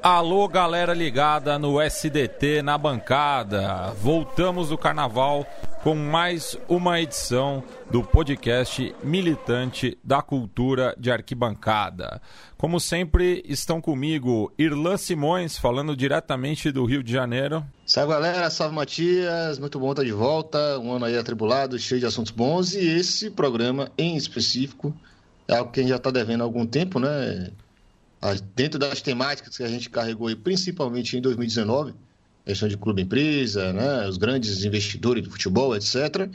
Alô, galera ligada no SDT na bancada. Voltamos do carnaval com mais uma edição do podcast militante da cultura de arquibancada. Como sempre, estão comigo Irlan Simões, falando diretamente do Rio de Janeiro. Salve galera, salve Matias, muito bom estar de volta. Um ano aí atribulado, cheio de assuntos bons e esse programa em específico é algo que a gente já está devendo há algum tempo, né? dentro das temáticas que a gente carregou aí, principalmente em 2019, questão de clube empresa, né, os grandes investidores de futebol, etc.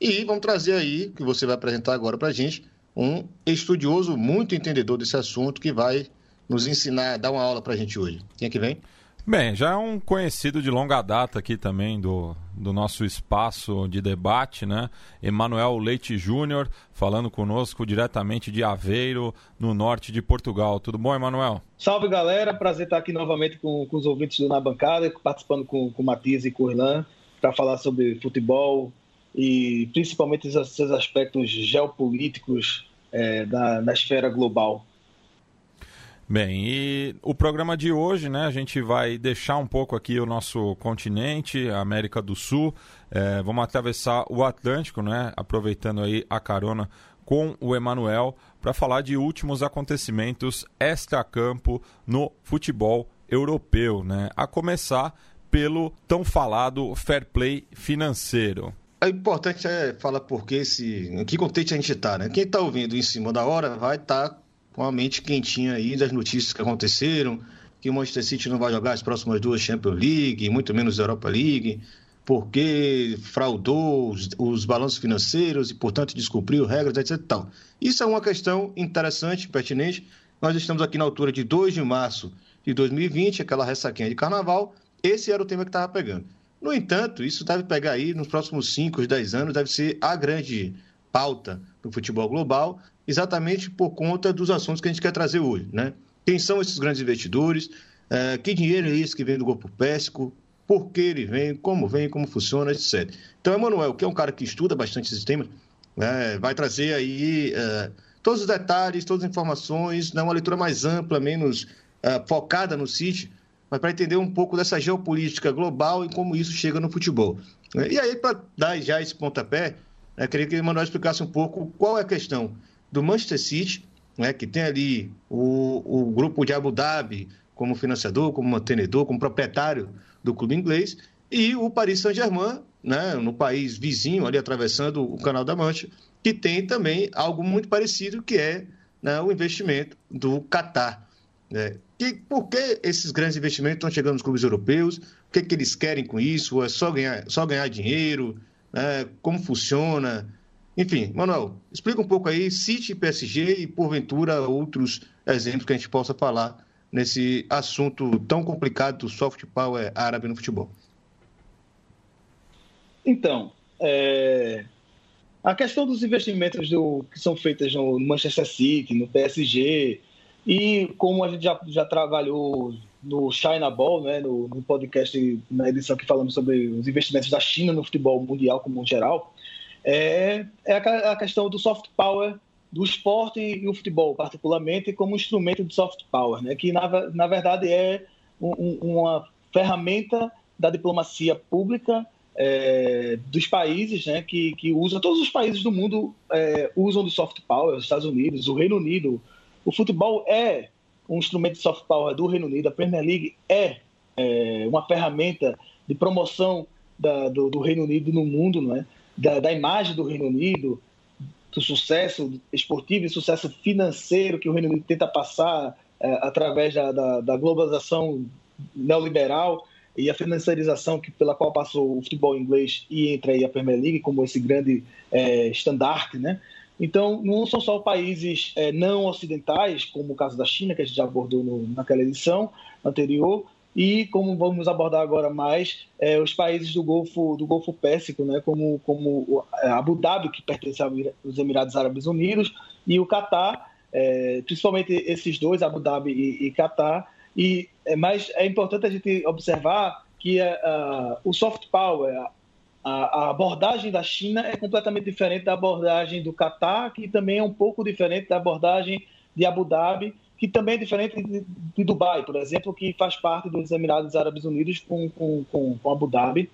E vamos trazer aí, que você vai apresentar agora para a gente, um estudioso muito entendedor desse assunto que vai nos ensinar, dar uma aula para a gente hoje. Quem é que vem? Bem, já é um conhecido de longa data aqui também do, do nosso espaço de debate, né? Emanuel Leite Júnior, falando conosco diretamente de Aveiro, no norte de Portugal. Tudo bom, Emanuel? Salve, galera. Prazer estar aqui novamente com, com os ouvintes do Na Bancada, participando com, com o Matias e com o Irlan, para falar sobre futebol e principalmente esses aspectos geopolíticos é, da, na esfera global. Bem, e o programa de hoje, né, a gente vai deixar um pouco aqui o nosso continente, a América do Sul, é, vamos atravessar o Atlântico, né, aproveitando aí a carona com o Emanuel para falar de últimos acontecimentos extra-campo no futebol europeu, né, a começar pelo tão falado fair play financeiro. É importante é falar porque esse, em que contexto a gente está, né? Quem está ouvindo em cima da hora vai estar tá com a mente quentinha aí das notícias que aconteceram, que o Manchester City não vai jogar as próximas duas Champions League, muito menos Europa League, porque fraudou os, os balanços financeiros e, portanto, descumpriu regras, etc. Tal. Isso é uma questão interessante, pertinente. Nós estamos aqui na altura de 2 de março de 2020, aquela ressaquinha de carnaval. Esse era o tema que estava pegando. No entanto, isso deve pegar aí nos próximos 5, 10 anos, deve ser a grande pauta do futebol global, exatamente por conta dos assuntos que a gente quer trazer hoje. Né? Quem são esses grandes investidores? É, que dinheiro é esse que vem do grupo Pésico? Por que ele vem? Como vem? Como funciona? Etc. Então, Emanuel, que é um cara que estuda bastante esses temas, né, vai trazer aí é, todos os detalhes, todas as informações, né, uma leitura mais ampla, menos é, focada no City, mas para entender um pouco dessa geopolítica global e como isso chega no futebol. E aí, para dar já esse pontapé, eu queria que o Emanuel explicasse um pouco qual é a questão do Manchester City, né, que tem ali o, o grupo de Abu Dhabi como financiador, como mantenedor, como proprietário do clube inglês, e o Paris Saint-Germain, né, no país vizinho, ali atravessando o Canal da Mancha, que tem também algo muito parecido, que é né, o investimento do Qatar. Né? E por que esses grandes investimentos estão chegando nos clubes europeus? O que, que eles querem com isso? É só ganhar, só ganhar dinheiro? Né? Como funciona? Enfim, Manuel, explica um pouco aí, City, PSG e, porventura, outros exemplos que a gente possa falar nesse assunto tão complicado do soft power árabe no futebol. Então, é... a questão dos investimentos do... que são feitos no Manchester City, no PSG, e como a gente já, já trabalhou no China Ball, né, no, no podcast, na edição que falamos sobre os investimentos da China no futebol mundial como geral, é, é a, questão do soft power do esporte e o futebol, particularmente, como instrumento de soft power, né? que na, na verdade é um, uma ferramenta da diplomacia pública é, dos países né, que, que usam, todos os países do mundo é, usam do soft power, os Estados Unidos, o Reino Unido. O futebol é um instrumento de soft power do Reino Unido, a Premier League é, é uma ferramenta de promoção da, do, do, Reino Unido no mundo, não é? Da, da imagem do Reino Unido, do sucesso esportivo e sucesso financeiro que o Reino Unido tenta passar é, através da, da, da, globalização neoliberal e a financiarização que, pela qual passou o futebol inglês e entra aí a Premier League como esse grande é, estandarte, né? Então, não são só países é, não ocidentais, como o caso da China, que a gente já abordou no, naquela edição anterior, e como vamos abordar agora mais é, os países do Golfo do Golfo Pérsico, né, como como é, Abu Dhabi que pertence aos Emirados Árabes Unidos e o Catar, é, principalmente esses dois, Abu Dhabi e, e Catar. E é, mas é importante a gente observar que uh, o soft power, a, a, abordagem da China é completamente diferente da abordagem do Catar, que também é um pouco diferente da abordagem de Abu Dhabi que também é diferente de, de, Dubai, por exemplo, que faz parte dos Emirados Árabes Unidos com, com, com, com Abu Dhabi.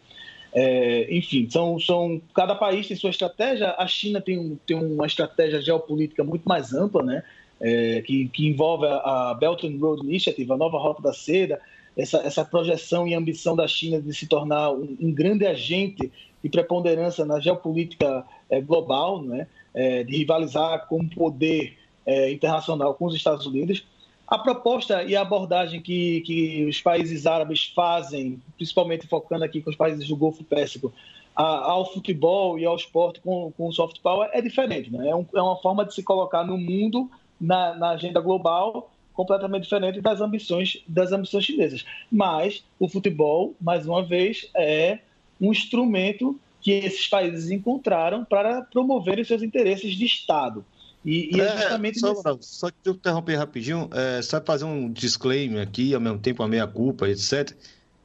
É, enfim, são, são, cada país tem sua estratégia. A China tem, tem uma estratégia geopolítica muito mais ampla, né? É, que, que, envolve a, a Belt and Road Initiative, a nova Rota da Seda, essa, essa projeção e ambição da China de se tornar um, um grande agente de preponderância na geopolítica é, global, né? É, de rivalizar com o poder é, internacional com os Estados Unidos. A proposta e a abordagem que, que os países árabes fazem, principalmente focando aqui com os países do Golfo Pérsico, a, ao futebol e ao esporte com, com o soft power é diferente. Né? É, um, é uma forma de se colocar no mundo, na, na agenda global, completamente diferente das ambições das ambições chinesas. Mas o futebol, mais uma vez, é um instrumento que esses países encontraram para promoverem seus interesses de Estado. E, e é, é justamente. Só, nesse... só que eu interromper rapidinho, é, só fazer um disclaimer aqui, ao mesmo tempo a meia-culpa, etc.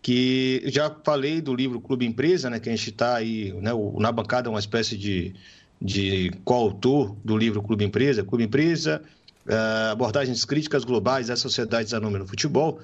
Que já falei do livro Clube Empresa, né, que a gente está aí, né, o, na bancada, uma espécie de, de coautor do livro Clube Empresa. Clube Empresa, é, abordagens críticas globais das sociedades anônimas no futebol.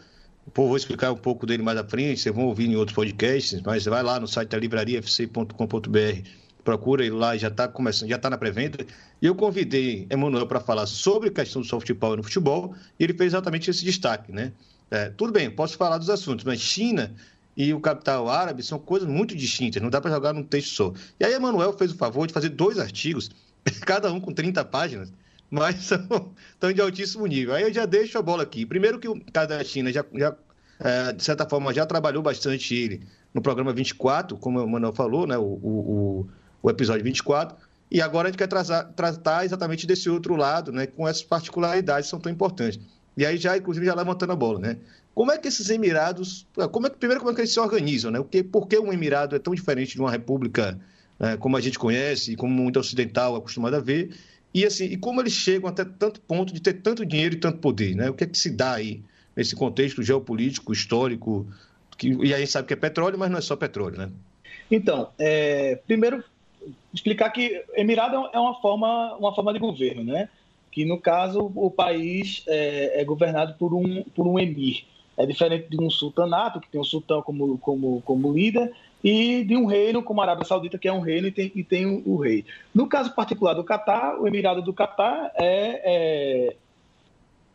Pô, vou explicar um pouco dele mais à frente, vocês vão ouvir em outros podcasts, mas vai lá no site da livrariafc.com.br procura ele lá, já está começando, já está na pré-venda. E eu convidei Emanuel para falar sobre a questão do soft power no futebol, e ele fez exatamente esse destaque, né? É, tudo bem, posso falar dos assuntos, mas China e o capital árabe são coisas muito distintas, não dá para jogar num texto só. E aí Emanuel fez o favor de fazer dois artigos, cada um com 30 páginas, mas são, de altíssimo nível. Aí eu já deixo a bola aqui. Primeiro que o caso da China já, já é, de certa forma, já trabalhou bastante ele no programa 24, como o Emanuel falou, né? o, o o episódio 24. E agora a gente quer tratar, exatamente desse outro lado, né, com essas particularidades que são tão importantes. E aí já, inclusive, já levantando a bola, né? Como é que esses Emirados, como é, primeiro, como é que eles se organizam, né? Porque, por que um Emirado é tão diferente de uma república né, como a gente conhece e como muito ocidental é acostumado a ver? E, assim, e como eles chegam até tanto ponto de ter tanto dinheiro e tanto poder, né? O que é que se dá aí nesse contexto geopolítico, histórico, que, e a gente sabe que é petróleo, mas não é só petróleo, né? Então, é, primeiro explicar que Emirado é uma forma, uma forma de governo, né? Que no caso o país é, é governado por um, por um emir. É diferente de um sultanato, que tem um sultão como, como, como líder, e de um reino como a Arábia Saudita, que é um reino e tem, e tem o, rei. No caso particular do Catar, o Emirado do Catar é, é,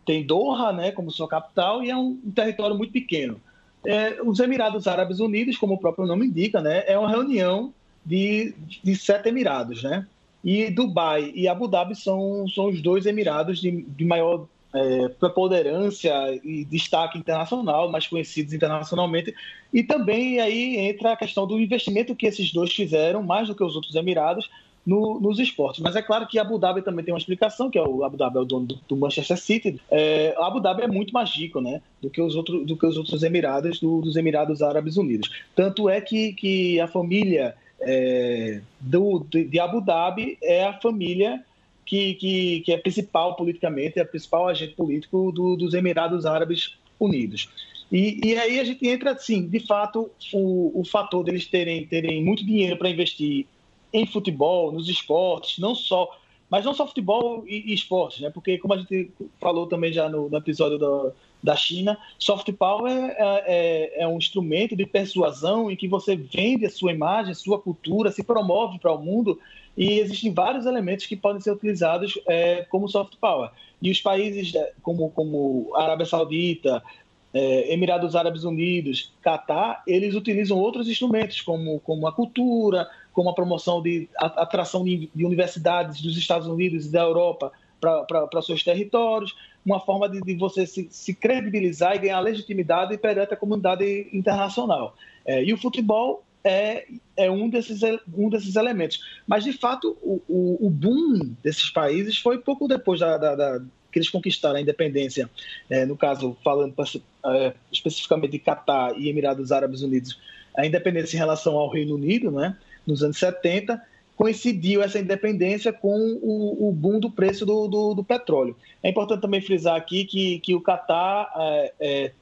tem Doha né, como sua capital e é um, um território muito pequeno. É, os Emirados Árabes Unidos, como o próprio nome indica, né, é uma reunião de, de sete Emirados, né? E Dubai e Abu Dhabi são, são os dois Emirados de, de maior é, preponderância e destaque internacional, mais conhecidos internacionalmente. E também aí entra a questão do investimento que esses dois fizeram, mais do que os outros Emirados, no, nos esportes. Mas é claro que Abu Dhabi também tem uma explicação, que é o Abu Dhabi é o dono do, do Manchester City. É, Abu Dhabi é muito mais rico, né, do que os outros, do que os outros Emirados do, dos Emirados Árabes Unidos. Tanto é que, que a família é, do, de Abu Dhabi é a família que, que, que é principal politicamente, é a principal agente político do, dos Emirados Árabes Unidos. E, e, aí a gente entra, assim, de fato, o, o fator deles terem, terem muito dinheiro para investir em futebol, nos esportes, não só mas não só futebol e, e esportes, né? Porque como a gente falou também já no, no episódio da, da China, soft power é, é, é, um instrumento de persuasão em que você vende a sua imagem, a sua cultura, se promove para o mundo e existem vários elementos que podem ser utilizados é, como soft power. E os países é, como, como Arábia Saudita, é, Emirados Árabes Unidos, Catar, eles utilizam outros instrumentos, como, como a cultura, como a promoção de a, atração de, de, universidades dos Estados Unidos e da Europa para seus territórios, uma forma de, de você se, se, credibilizar e ganhar legitimidade perante a comunidade internacional. É, e o futebol é, é um, desses, um desses elementos. Mas, de fato, o, o, o boom desses países foi pouco depois da, da, da que eles conquistaram a independência, é, no caso, falando é, especificamente de Catar e Emirados Árabes Unidos, a independência em relação ao Reino Unido, né, nos anos 70, coincidiu essa independência com o, o boom do preço do, do, do, petróleo. É importante também frisar aqui que, que o Catar, é, é,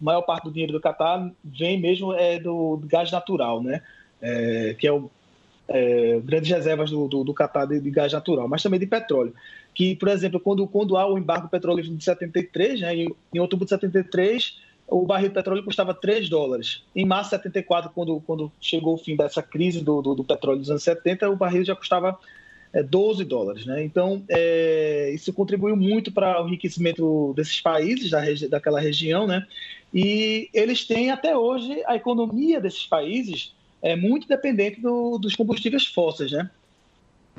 maior parte do dinheiro do Catar vem mesmo é, do, do gás natural, né, é, que é o é, grandes reservas do, do, do Catar de, de, gás natural, mas também de petróleo. Que, por exemplo, quando, quando há o embargo petrolífero de 73, né, em, em outubro de 73, o barril de petróleo custava 3 dólares. Em março de 74, quando, quando chegou o fim dessa crise do, do, do petróleo dos anos 70, o barril já custava é, 12 dólares. Né? Então, é, isso contribuiu muito para o enriquecimento desses países, da regi daquela região, né? e eles têm até hoje a economia desses países é muito dependente do, dos combustíveis fósseis, né?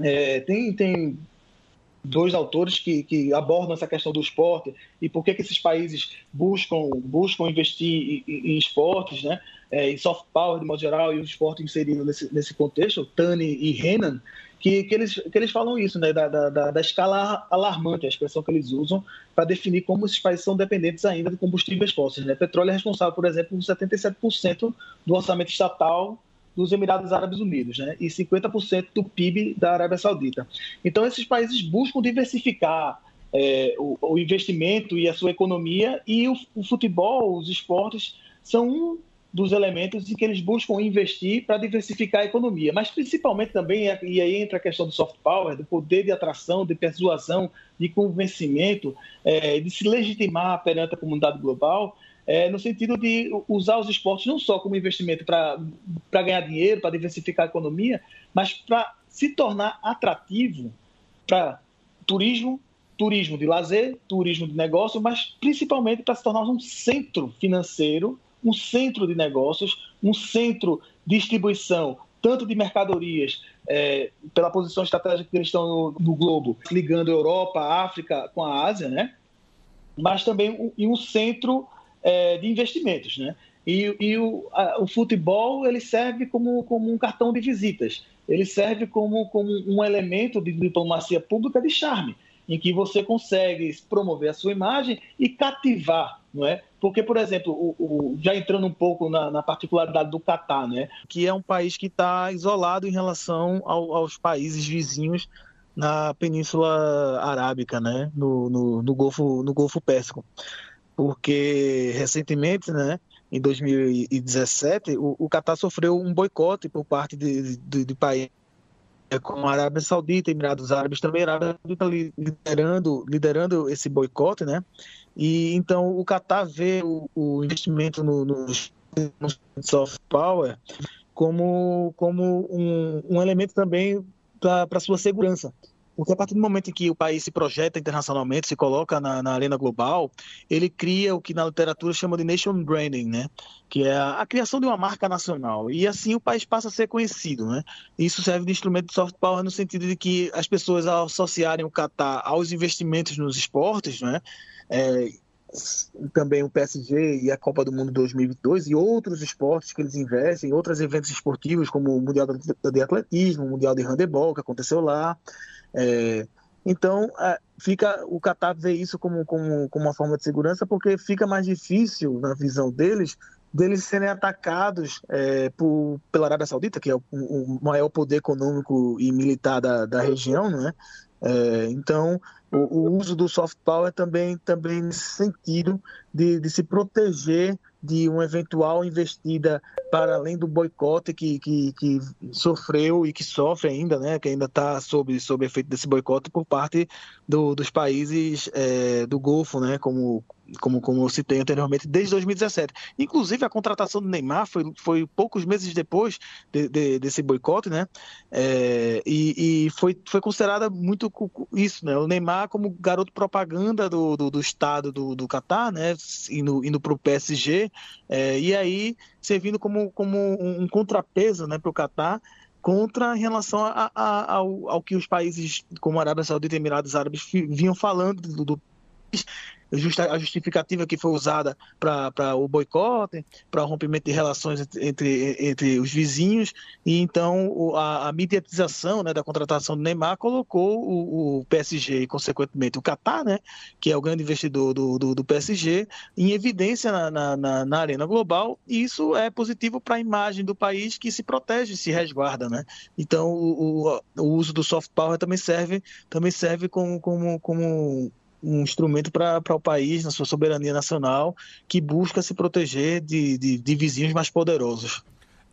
É, tem, tem dois autores que, que, abordam essa questão do esporte e por que, que esses países buscam, buscam investir em, em esportes, né? É, em soft power de modo geral e o esporte inserido nesse, nesse contexto, Tani e Renan, que, que, eles, que eles falam isso, né? Da, da, da escala alarmante, a expressão que eles usam para definir como esses países são dependentes ainda de combustíveis fósseis. Né? Petróleo é responsável, por exemplo, por 77% do orçamento estatal dos Emirados Árabes Unidos, né? E 50% do PIB da Arábia Saudita. Então, esses países buscam diversificar é, o, o, investimento e a sua economia, e o, o, futebol, os esportes, são um dos elementos em que eles buscam investir para diversificar a economia. Mas, principalmente também, e aí entra a questão do soft power, do poder de atração, de persuasão, de convencimento, é, de se legitimar perante a comunidade global, é, no sentido de usar os esportes não só como investimento para ganhar dinheiro, para diversificar a economia, mas para se tornar atrativo para turismo, turismo de lazer, turismo de negócio, mas principalmente para se tornar um centro financeiro, um centro de negócios, um centro de distribuição, tanto de mercadorias, é, pela posição estratégica que eles estão no, no globo, ligando Europa, África com a Ásia, né? mas também um, um centro é, de investimentos, né? E, e o, a, o, futebol ele serve como, como um cartão de visitas, ele serve como, como um elemento de diplomacia pública de charme, em que você consegue promover a sua imagem e cativar, não é? Porque, por exemplo, o, o, já entrando um pouco na, na, particularidade do Catar, né? que é um país que está isolado em relação ao, aos países vizinhos na Península Arábica, né? no, no, no, Golfo, no Golfo Pérsico porque recentemente, né, em 2017, o, o Catar sofreu um boicote por parte de, de, de países como a Arábia Saudita, Emirados Árabes também, a Arábia Saudita liderando, liderando esse boicote, né? E então o Catar vê o, o investimento no, no, no, soft power como, como um, um elemento também para sua segurança. Porque a partir do momento em que o país se projeta internacionalmente, se coloca na, na arena global, ele cria o que na literatura chama de nation branding, né? Que é a, a, criação de uma marca nacional. E assim o país passa a ser conhecido, né? Isso serve de instrumento de soft power no sentido de que as pessoas, ao associarem o Qatar aos investimentos nos esportes, né? É, também o PSG e a Copa do Mundo 2022 e outros esportes que eles investem, outros eventos esportivos como o Mundial de Atletismo, o Mundial de Handebol que aconteceu lá, é, então, é, fica o Qatar vê isso como, como, como uma forma de segurança, porque fica mais difícil, na visão deles, deles serem atacados é, por, pela Arábia Saudita, que é o, o, maior poder econômico e militar da, da região, né? É, então, o, o, uso do soft power também, também nesse sentido de, de se proteger de uma eventual investida para além do boicote que, que, que sofreu e que sofre ainda, né, que ainda está sob, sob efeito desse boicote por parte do, dos países é, do Golfo, né, como, como, como eu citei anteriormente, desde 2017. Inclusive, a contratação do Neymar foi, foi poucos meses depois de, de, desse boicote, né? É, e, e foi, foi considerada muito isso, né? O Neymar como garoto propaganda do, do, do Estado do, do Catar, né? Indo, indo para o PSG, é, e aí servindo como, como um contrapeso né, para o Catar contra em relação a, a, ao, ao, que os países como Arábia Saudita e Emirados Árabes vinham falando do, do a justificativa que foi usada para o boicote, para o rompimento de relações entre, entre os vizinhos, e então a, a mediatização né, da contratação do Neymar colocou o, o, PSG e, consequentemente, o Qatar, né, que é o grande investidor do, do, do PSG, em evidência na, na, na, arena global, e isso é positivo para a imagem do país que se protege, se resguarda. Né? Então, o, o, o uso do soft power também serve, também serve como, como, como um instrumento para o país, na sua soberania nacional, que busca se proteger de, de, de vizinhos mais poderosos.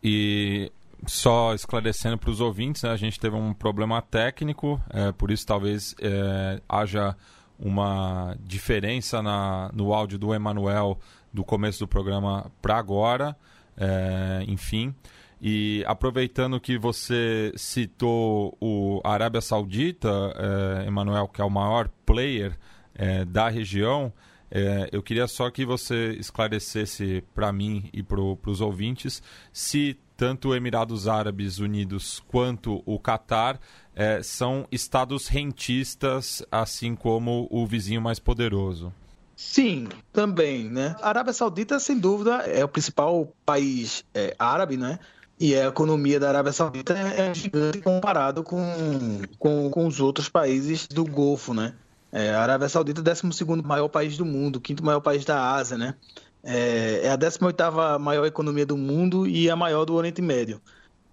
E só esclarecendo para os ouvintes, né, a gente teve um problema técnico, é, por isso talvez é, haja uma diferença na, no áudio do Emanuel do começo do programa para agora, é, enfim. E aproveitando que você citou o Arábia Saudita, é, Emanuel, que é o maior player é, da região, é, eu queria só que você esclarecesse para mim e para os ouvintes se tanto Emirados Árabes Unidos quanto o Catar é, são estados rentistas, assim como o vizinho mais poderoso. Sim, também, né? A Arábia Saudita, sem dúvida, é o principal país é, árabe, né? E a economia da Arábia Saudita é gigante comparado com, com, com os outros países do Golfo, né? É, a Arábia Saudita é o 12 maior país do mundo, o quinto maior país da Ásia, né? É, é a 18 maior economia do mundo e a maior do Oriente Médio.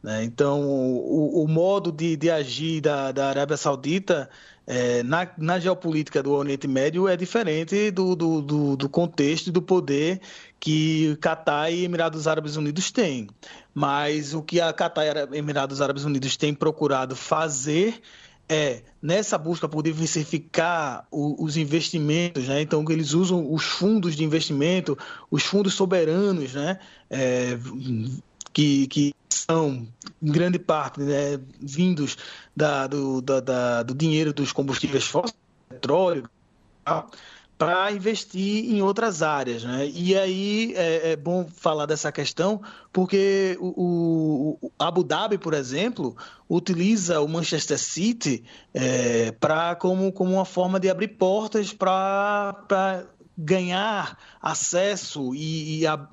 Né? Então, o, o, modo de, de agir da, da Arábia Saudita é, na, na, geopolítica do Oriente Médio é diferente do, do, do, do contexto e do poder que Catar e Emirados Árabes Unidos têm. Mas o que a Catar e Emirados Árabes Unidos têm procurado fazer é nessa busca por diversificar o, os investimentos, né? então eles usam os fundos de investimento, os fundos soberanos, né? É, que, que são em grande parte né, vindos da, do, da, da, do dinheiro dos combustíveis fósseis, petróleo, para investir em outras áreas. Né? E aí é, é, bom falar dessa questão, porque o, o, Abu Dhabi, por exemplo, utiliza o Manchester City é, pra, como, como uma forma de abrir portas para ganhar acesso e, e a,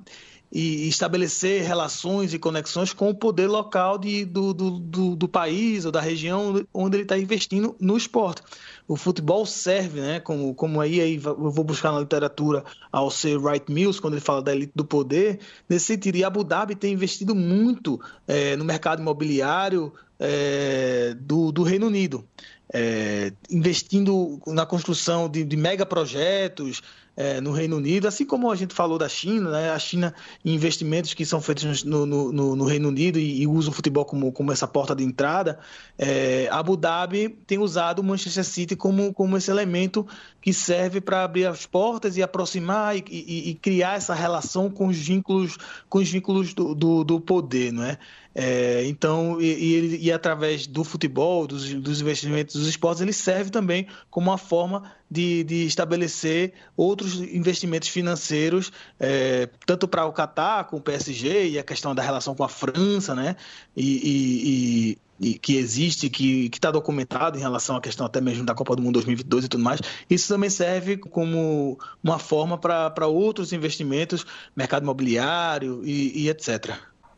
e estabelecer relações e conexões com o poder local de, do, do, do, do país ou da região onde ele está investindo no esporte o futebol serve, né, como, como aí, aí eu vou buscar na literatura ao ser Wright Mills, quando ele fala da elite do poder, nesse sentido, e Abu Dhabi tem investido muito é, no mercado imobiliário é, do, do Reino Unido. É, investindo na construção de, de megaprojetos, é, no Reino Unido, assim como a gente falou da China, né? a China investimentos que são feitos no, no, no Reino Unido e, e, usa o futebol como, como essa porta de entrada, é, Abu Dhabi tem usado o Manchester City como, como esse elemento que serve para abrir as portas e aproximar e, e, e, criar essa relação com os vínculos, com os vínculos do, do, do poder, não é? É, então, e, e, e, através do futebol, dos, dos, investimentos dos esportes, ele serve também como uma forma de, de estabelecer outros investimentos financeiros, é, tanto para o Catar, com o PSG, e a questão da relação com a França, né? E, e que existe, que está documentado em relação à questão até mesmo da Copa do Mundo 2022 e tudo mais, isso também serve como uma forma para outros investimentos, mercado imobiliário e, e etc.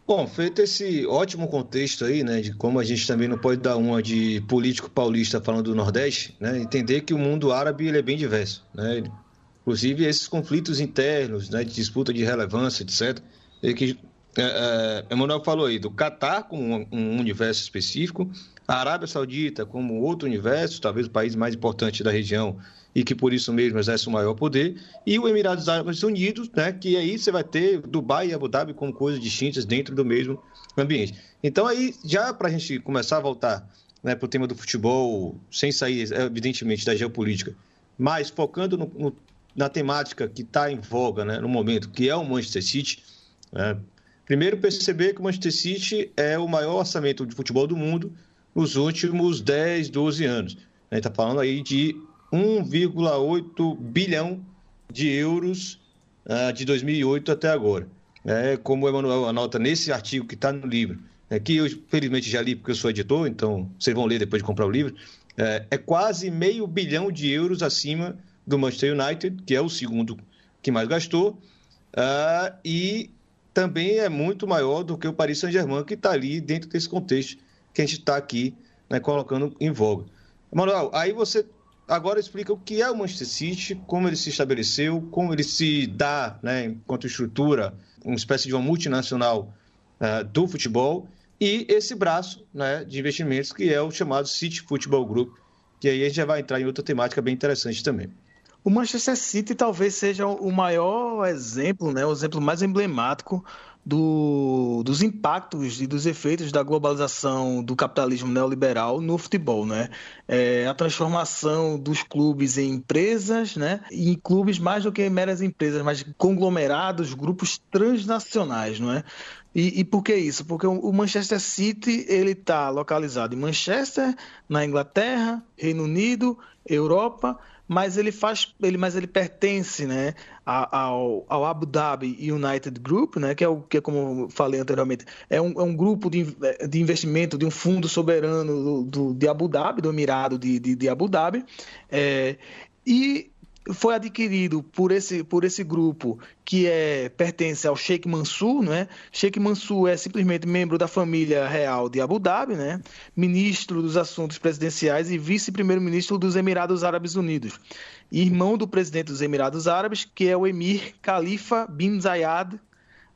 Bom, feito esse ótimo contexto aí, né, de como a gente também não pode dar uma de político paulista falando do Nordeste, né, entender que o mundo árabe ele é bem diverso, né, inclusive esses conflitos internos, né, de disputa de relevância, etc., que é, é, Emanuel falou aí do Catar com um, um, universo específico, a Arábia Saudita como outro universo, talvez o país mais importante da região e que por isso mesmo exerce o maior poder, e o Emirados Árabes Unidos, né, que aí você vai ter Dubai e Abu Dhabi como coisas distintas dentro do mesmo ambiente. Então aí, já para a gente começar a voltar né, para o tema do futebol, sem sair, evidentemente, da geopolítica, mas focando no, no, na temática que está em voga né, no momento, que é o Manchester City, né, Primeiro, perceber que o Manchester City é o maior orçamento de futebol do mundo nos últimos 10, 12 anos. A gente está falando aí de 1,8 bilhão de euros uh, de 2008 até agora. É, como o Emanuel anota nesse artigo que está no livro, é, que eu felizmente já li porque eu sou editor, então vocês vão ler depois de comprar o livro, é, é quase meio bilhão de euros acima do Manchester United, que é o segundo que mais gastou, uh, e também é muito maior do que o Paris Saint-Germain, que está ali dentro desse contexto que a gente está aqui né, colocando em voga. Manuel, aí você agora explica o que é o Manchester City, como ele se estabeleceu, como ele se dá, né, enquanto estrutura, uma espécie de uma multinacional uh, do futebol, e esse braço né, de investimentos que é o chamado City Football Group, que aí a gente já vai entrar em outra temática bem interessante também. O Manchester City talvez seja o maior exemplo, né, o exemplo mais emblemático do, dos impactos e dos efeitos da globalização do capitalismo neoliberal no futebol, né? É, a transformação dos clubes em empresas, né? E em clubes mais do que meras empresas, mas conglomerados, grupos transnacionais, não é? E, e, por que isso? Porque o Manchester City ele está localizado em Manchester, na Inglaterra, Reino Unido, Europa mas ele faz, ele, mas ele pertence, né, ao, ao Abu Dhabi United Group, né, que é o que, é como falei anteriormente, é um, é um grupo de, de investimento de um fundo soberano do, do de Abu Dhabi, do Emirado de, de, de Abu Dhabi, é, e foi adquirido por esse, por esse grupo que é, pertence ao Sheikh Mansour, não é? Sheikh Mansour é simplesmente membro da família real de Abu Dhabi, né? Ministro dos Assuntos Presidenciais e vice-primeiro-ministro dos Emirados Árabes Unidos. Irmão do presidente dos Emirados Árabes, que é o emir Khalifa bin Zayed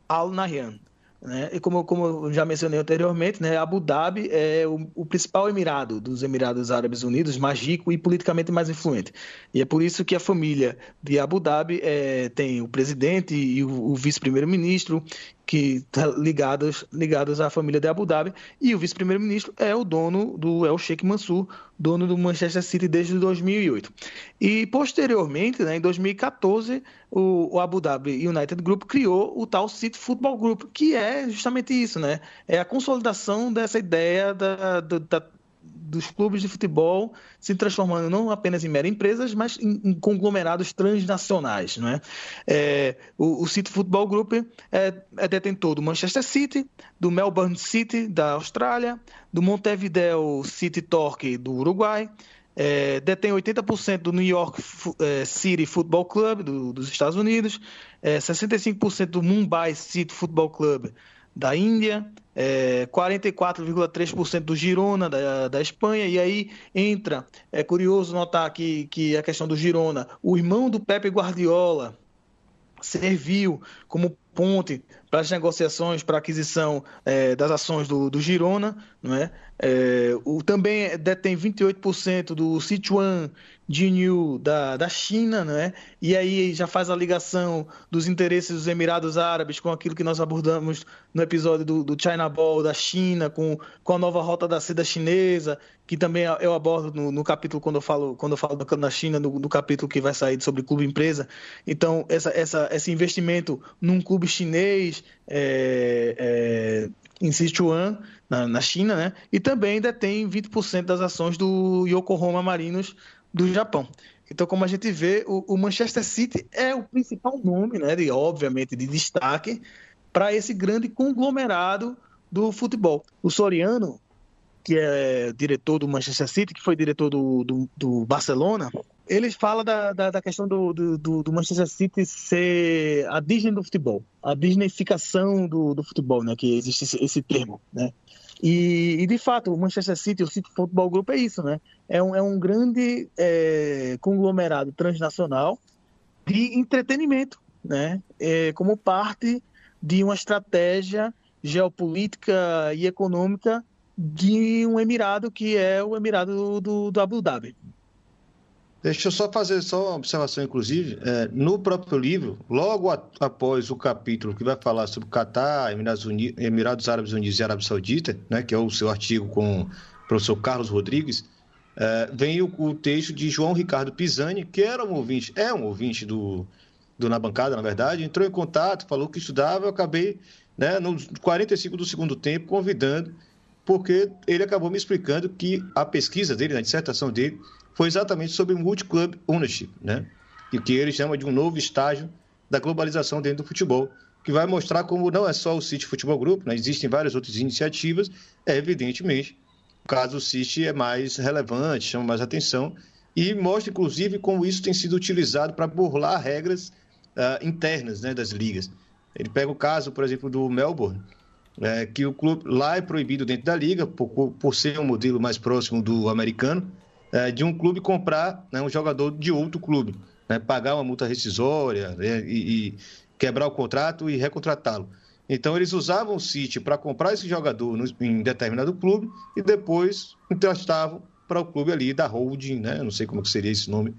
Al Nahyan. Né? E como, como eu já mencionei anteriormente, né, Abu Dhabi é o, o, principal emirado dos Emirados Árabes Unidos, mais rico e politicamente mais influente. E é por isso que a família de Abu Dhabi é, tem o presidente e o, o vice-primeiro-ministro que tá ligados ligados à família de Abu Dhabi e o vice-primeiro-ministro é o dono do é o Sheikh Mansour, dono do Manchester City desde 2008. E posteriormente, né, em 2014, o, o, Abu Dhabi United Group criou o tal City Football Group, que é justamente isso, né? É a consolidação dessa ideia da, da dos clubes de futebol se transformando não apenas em meras empresas, mas em, em conglomerados transnacionais. Não é? é o, o, City Football Group é, é, detentor do Manchester City, do Melbourne City da Austrália, do Montevideo City Torque do Uruguai, é, detém 80% do New York é, City Football Club do, dos Estados Unidos, é, 65% do Mumbai City Football Club da Índia, é, 44,3% do Girona da, da Espanha, e aí entra, é curioso notar que, que a questão do Girona, o irmão do Pepe Guardiola serviu como ponte para as negociações para aquisição é, das ações do, do Girona, não é? é o, também detém 28% do Sichuan Jinyu da, da China, né? E aí já faz a ligação dos interesses dos Emirados Árabes com aquilo que nós abordamos no episódio do, do China Ball da China, com, com a nova rota da seda chinesa, que também eu abordo no, no capítulo quando eu falo quando eu falo da China, no, no, capítulo que vai sair sobre clube empresa. Então, essa, essa, esse investimento num clube chinês é, é, em Sichuan, na, na China, né? E também detém 20% das ações do Yokohama Marinos do Japão. Então, como a gente vê, o, o Manchester City é o principal nome, né, de, obviamente, de destaque para esse grande conglomerado do futebol. O Soriano, que é diretor do Manchester City, que foi diretor do, do, do Barcelona, ele fala da, da, da questão do, do, do, Manchester City ser a Disney do futebol, a Disneyficação do, do futebol, né, que existe esse, esse termo, né? E, e, de fato, o Manchester City, o City Football Group é isso, né? É um, é um grande é, conglomerado transnacional de entretenimento, né? É, como parte de uma estratégia geopolítica e econômica de um emirado que é o emirado do, do Abu Dhabi. Deixa eu só fazer só uma observação, inclusive. É, no próprio livro, logo a, após o capítulo que vai falar sobre Catar, Emirados, Emirados Árabes Unidos e Arábia Saudita, né, que é o seu artigo com o professor Carlos Rodrigues, é, vem o, o, texto de João Ricardo Pisani, que era um ouvinte, é um ouvinte do, do Na Bancada, na verdade, entrou em contato, falou que estudava, eu acabei, né, nos 45 do segundo tempo, convidando, porque ele acabou me explicando que a pesquisa dele, na dissertação dele, foi exatamente sobre multi-club ownership, né? E o que ele chama de um novo estágio da globalização dentro do futebol, que vai mostrar como não é só o City Futebol Group, né? existem várias outras iniciativas, é evidentemente, o caso do City é mais relevante, chama mais atenção, e mostra, inclusive, como isso tem sido utilizado para burlar regras uh, internas né, das ligas. Ele pega o caso, por exemplo, do Melbourne, é, que o clube lá é proibido dentro da liga, por, por ser um modelo mais próximo do americano, é, de um clube comprar né, um jogador de outro clube, né, pagar uma multa rescisória né, e, e, quebrar o contrato e recontratá-lo. Então eles usavam o City para comprar esse jogador no, em determinado clube e depois emprestavam para o clube ali da holding, né, não sei como seria esse nome,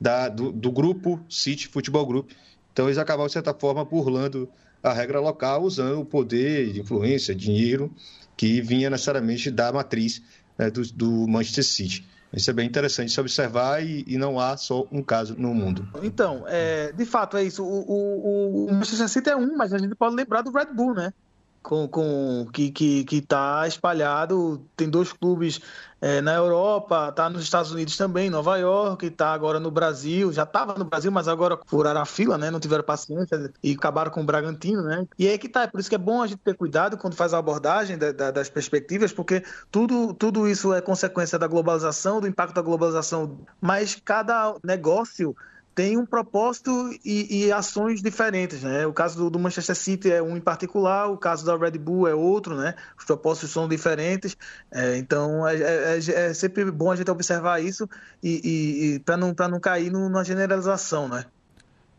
da, do, do grupo City Futebol Group. Então eles acabavam, de certa forma, burlando a regra local, usando o poder de influência, dinheiro, que vinha necessariamente da matriz né, do, do Manchester City. Isso é bem interessante se observar e, e, não há só um caso no mundo. Então, é, de fato é isso. O, o, o Manchester City é um, mas a gente pode lembrar do Red Bull, né? Com, com que que que está espalhado. Tem dois clubes é, na Europa, está nos Estados Unidos também, Nova York, está agora no Brasil. Já estava no Brasil, mas agora furaram a fila, né? Não tiveram paciência e acabaram com o Bragantino, né? E aí que tá. É por isso que é bom a gente ter cuidado quando faz a abordagem da, da, das perspectivas, porque tudo tudo isso é consequência da globalização, do impacto da globalização. Mas cada negócio tem um propósito e, e, ações diferentes, né? O caso do, do, Manchester City é um em particular, o caso da Red Bull é outro, né? Os propósitos são diferentes, é, então é, é, é, é sempre bom a gente observar isso e, e, e para não para não cair no, numa generalização, né?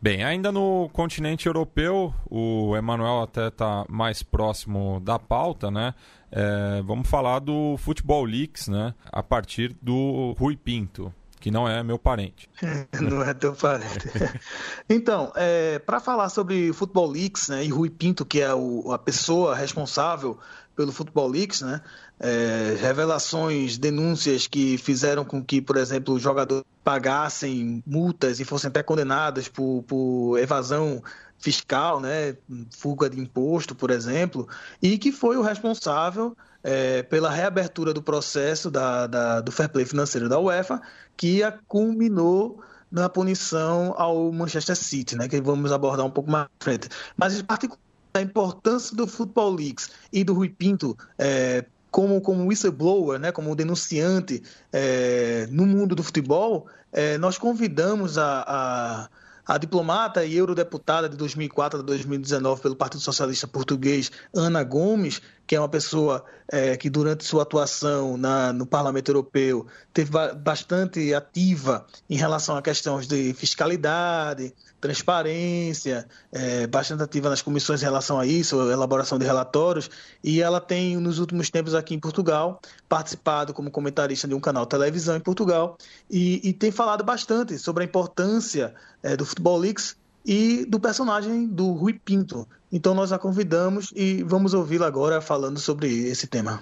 Bem, ainda no continente europeu, o Emanuel até está mais próximo da pauta, né? É, vamos falar do Futebol Leaks, né? A partir do Rui Pinto que não é meu parente. não é teu parente. então, é, para falar sobre Futebol Leaks né, e Rui Pinto, que é o, a pessoa responsável pelo Futebol Leaks, né, é, revelações, denúncias que fizeram com que, por exemplo, os jogadores pagassem multas e fossem até condenados por, por evasão fiscal, né, fuga de imposto, por exemplo, e que foi o responsável é, pela reabertura do processo da, da, do fair play financeiro da UEFA, que culminou na punição ao Manchester City, né, que vamos abordar um pouco mais à frente. Mas, em particular, a importância do Football Leagues e do Rui Pinto é, como, como whistleblower, né, como denunciante é, no mundo do futebol, é, nós convidamos a, a a diplomata e eurodeputada de 2004 a 2019 pelo Partido Socialista Português, Ana Gomes, que é uma pessoa é, que durante sua atuação na, no Parlamento Europeu teve bastante ativa em relação a questões de fiscalidade, transparência, é, bastante ativa nas comissões em relação a isso, elaboração de relatórios, e ela tem, nos últimos tempos aqui em Portugal, participado como comentarista de um canal de televisão em Portugal, e, e tem falado bastante sobre a importância é, do Futebol Leaks e do personagem do Rui Pinto. Então nós a convidamos e vamos ouvi-la agora falando sobre esse tema.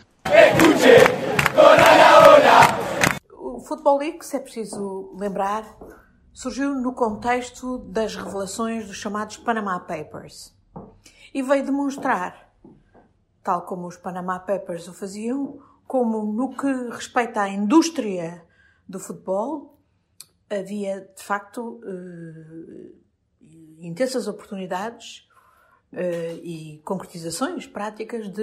O Futebol Leaks, é preciso lembrar, surgiu no contexto das revelações dos chamados Panama Papers. E veio demonstrar, tal como os Panama Papers o faziam, como no que respeita à indústria do futebol, havia de facto uh, intensas oportunidades uh, e concretizações práticas de,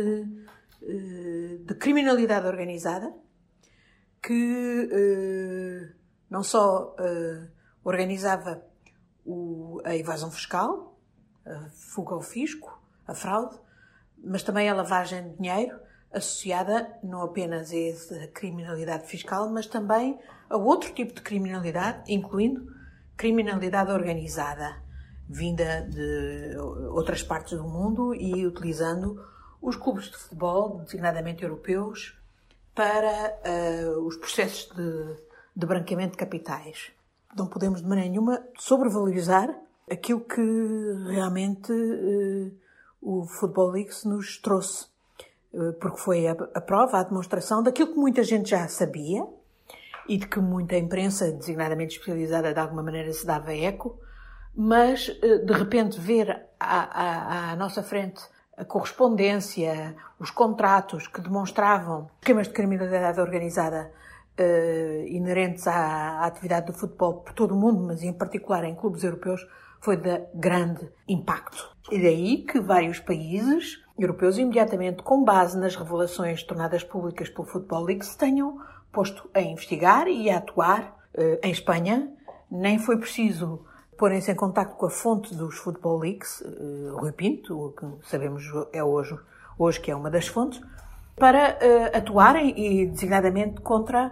uh, de criminalidade organizada que não só organizava o, a evasão fiscal, a fuga ao fisco, a fraude, mas também a lavagem de dinheiro associada não apenas a essa criminalidade fiscal, mas também a outro tipo de criminalidade, incluindo criminalidade organizada. vinda de outras partes do mundo e utilizando os clubes de futebol, designadamente europeus, para uh, os processos de, de branqueamento de capitais. Não podemos de maneira nenhuma sobrevalorizar aquilo que realmente uh, o Football League nos trouxe, uh, porque foi a, a prova, a demonstração daquilo que muita gente já sabia e de que muita imprensa, designadamente especializada, de alguma maneira se dava eco, mas de repente ver à, à, à nossa frente a correspondência, os contratos que demonstravam esquemas de criminalidade organizada uh, inerentes à, à, atividade do futebol por todo o mundo, mas em particular em clubes europeus, foi de grande impacto. E daí que vários países europeus, imediatamente com base nas revelações tornadas públicas pelo Football League, se tenham posto a investigar e a atuar. Uh, em Espanha, nem foi preciso porem-se em contato com a fonte dos Football Leaks, uh, Rui Pinto, que sabemos é hoje, hoje que é uma das fontes, para uh, atuarem e designadamente contra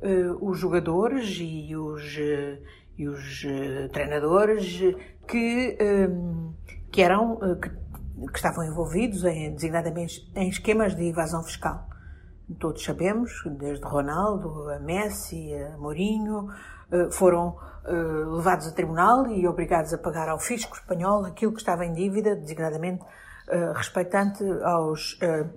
uh, os jogadores e os, e os treinadores que, que eram que, que, estavam envolvidos em, designadamente em esquemas de evasão fiscal. Todos sabemos, desde Ronaldo a Messi, a Mourinho, foram uh, levados a tribunal e obrigados a pagar ao fisco espanhol aquilo que estava em dívida, designadamente uh, respeitante aos, uh,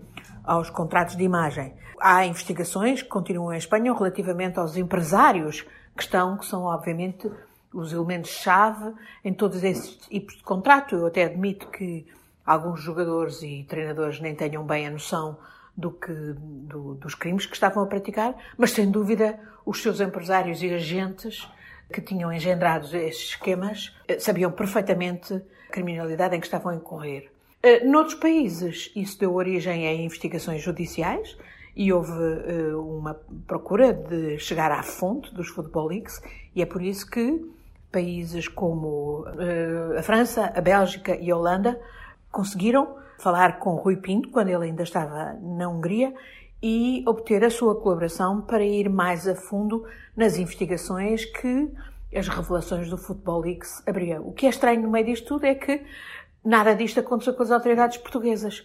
aos contratos de imagem. Há investigações que continuam em Espanha relativamente aos empresários que estão, que são obviamente os elementos-chave em todos esses tipos de contrato. Eu até admito que alguns jogadores e treinadores nem tenham bem a noção do que, do, dos crimes que estavam a praticar, mas sem dúvida os seus empresários e agentes que tinham engendrado esses esquemas sabiam perfeitamente a criminalidade em que estavam a incorrer. Eh, noutros países, isso deu origem a investigações judiciais e houve uh, uma procura de chegar à fonte dos Football Leaks e é por isso que países como uh, a França, a Bélgica e a Holanda conseguiram falar com Rui Pinto, quando ele ainda estava na Hungria, e obter a sua colaboração para ir mais a fundo nas investigações que as revelações do Football Leaks abriam. O que é estranho no meio disto tudo é que nada disto aconteceu com as autoridades portuguesas.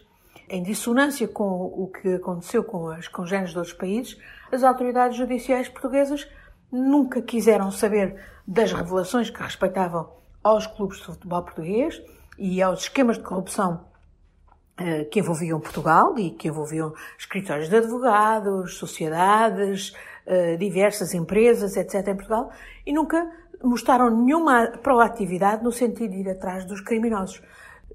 Em dissonância com o que aconteceu com as congêneres de outros países, as autoridades judiciais portuguesas nunca quiseram saber das revelações que respeitavam aos clubes de futebol português e aos esquemas de corrupção eh, que envolviam Portugal e que envolviam escritórios de advogados, sociedades, eh, diversas empresas, etc. em Portugal, e nunca mostraram nenhuma proatividade no sentido de ir atrás dos criminosos.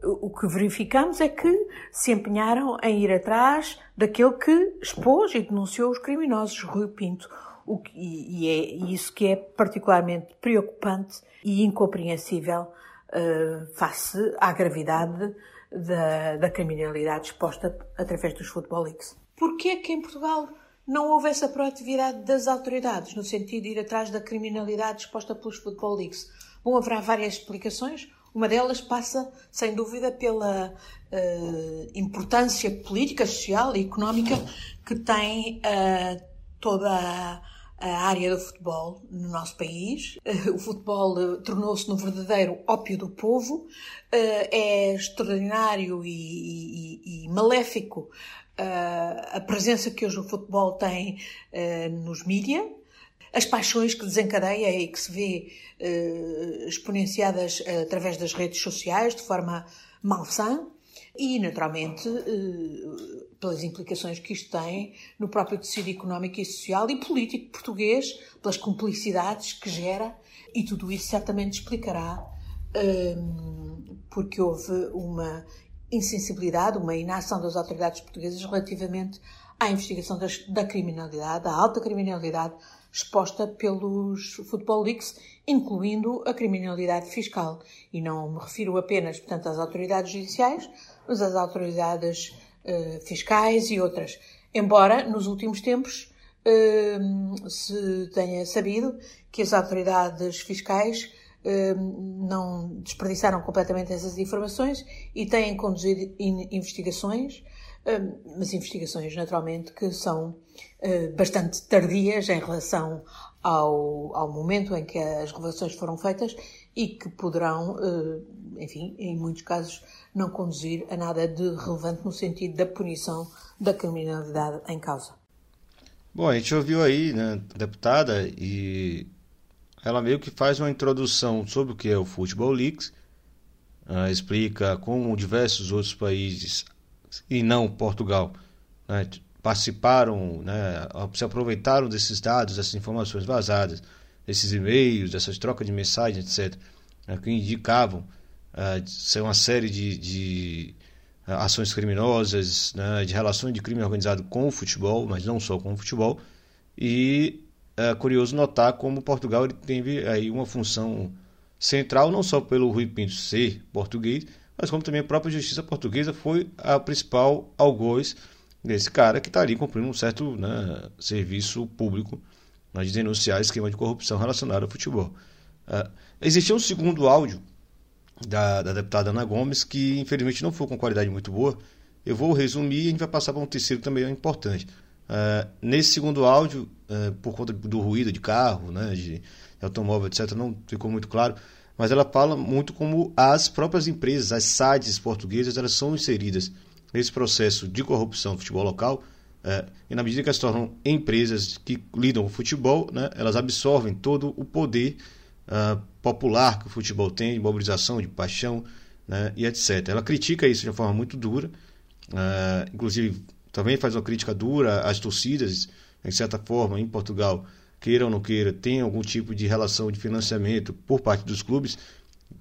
O que verificamos é que se empenharam em ir atrás daquele que expôs e denunciou os criminosos, Rui Pinto. O que, e é isso que é particularmente preocupante e incompreensível uh, face à gravidade da, da criminalidade exposta através dos Football Leagues. Porquê é que em Portugal não houve essa proatividade das autoridades no sentido de ir atrás da criminalidade exposta pelos Football Leagues? Bom, haverá várias explicações. Uma delas passa, sem dúvida, pela uh, importância política, social e económica que tem uh, toda a a área do futebol no nosso país. O futebol tornou-se no verdadeiro ópio do povo. É extraordinário e, e, e maléfico a presença que hoje o futebol tem nos mídias, as paixões que desencadeia e que se vê exponenciadas através das redes sociais de forma malsã e, naturalmente, eh, pelas implicações que isto tem no próprio tecido económico e social e político português, pelas cumplicidades que gera, e tudo isso certamente explicará porque houve uma insensibilidade, uma inação das autoridades portuguesas relativamente à investigação das, da criminalidade, da alta criminalidade exposta pelos Football Leaks, incluindo a criminalidade fiscal. E não me refiro apenas, portanto, às autoridades judiciais, mas às autoridades uh, fiscais e outras. Embora, nos últimos tempos, uh, se tenha sabido que as autoridades fiscais uh, não desperdiçaram completamente essas informações e têm conduzido in investigações mas investigações, naturalmente, que são bastante tardias em relação ao, ao momento em que as revelações foram feitas e que poderão, enfim, em muitos casos, não conduzir a nada de relevante no sentido da punição da criminalidade em causa. Bom, a gente ouviu aí, né, deputada, e ela meio que faz uma introdução sobre o que é o Football Leaks, uh, explica como diversos outros países, e não Portugal, né, participaram, né, se aproveitaram desses dados, dessas informações vazadas, desses e-mails, dessas trocas de mensagens, etc., né, que indicavam uh, ser uma série de, de ações criminosas, né, de relações de crime organizado com o futebol, mas não só com o futebol. E é curioso notar como Portugal ele teve aí uma função central, não só pelo Rui Pinto ser português, mas como também a própria justiça portuguesa foi a principal algoz desse cara que está ali cumprindo um certo né, serviço público né, de denunciar esquema de corrupção relacionado ao futebol. Uh, existia um segundo áudio da, da deputada Ana Gomes, que infelizmente não foi com qualidade muito boa. Eu vou resumir e a gente vai passar para um terceiro também importante. Uh, nesse segundo áudio, uh, por conta do ruído de carro, né, de automóvel, etc., não ficou muito claro, mas ela fala muito como as próprias empresas, as SADs portuguesas, elas são inseridas nesse processo de corrupção do futebol local, uh, e na medida que elas se tornam empresas que lidam com o futebol, né, elas absorvem todo o poder uh, popular que o futebol tem, de mobilização, de paixão né, e etc. Ela critica isso de uma forma muito dura, uh, inclusive também faz uma crítica dura às torcidas, de certa forma, em Portugal, queira ou não queira, tem algum tipo de relação de financiamento por parte dos clubes,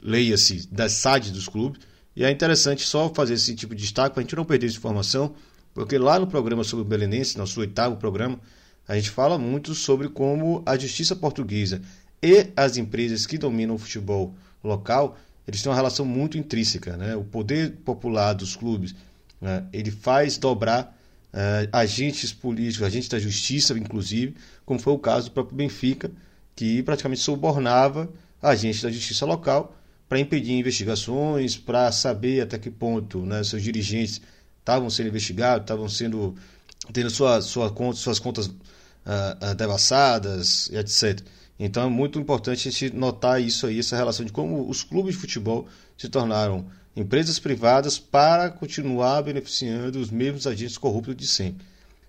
leia-se das SADs dos clubes, e é interessante só fazer esse tipo de destaque para a gente não perder essa informação, porque lá no programa sobre o Belenense, nosso oitavo programa, a gente fala muito sobre como a justiça portuguesa e as empresas que dominam o futebol local, eles têm uma relação muito intrínseca. Né? O poder popular dos clubes né? ele faz dobrar uh, agentes políticos, agentes da justiça, inclusive, como foi o caso do próprio Benfica, que praticamente subornava agentes da justiça local para impedir investigações, para saber até que ponto né, seus dirigentes estavam sendo investigados, estavam sendo tendo sua, sua conta, suas contas uh, uh, devassadas, etc. Então é muito importante a gente notar isso aí, essa relação de como os clubes de futebol se tornaram empresas privadas para continuar beneficiando os mesmos agentes corruptos de sempre.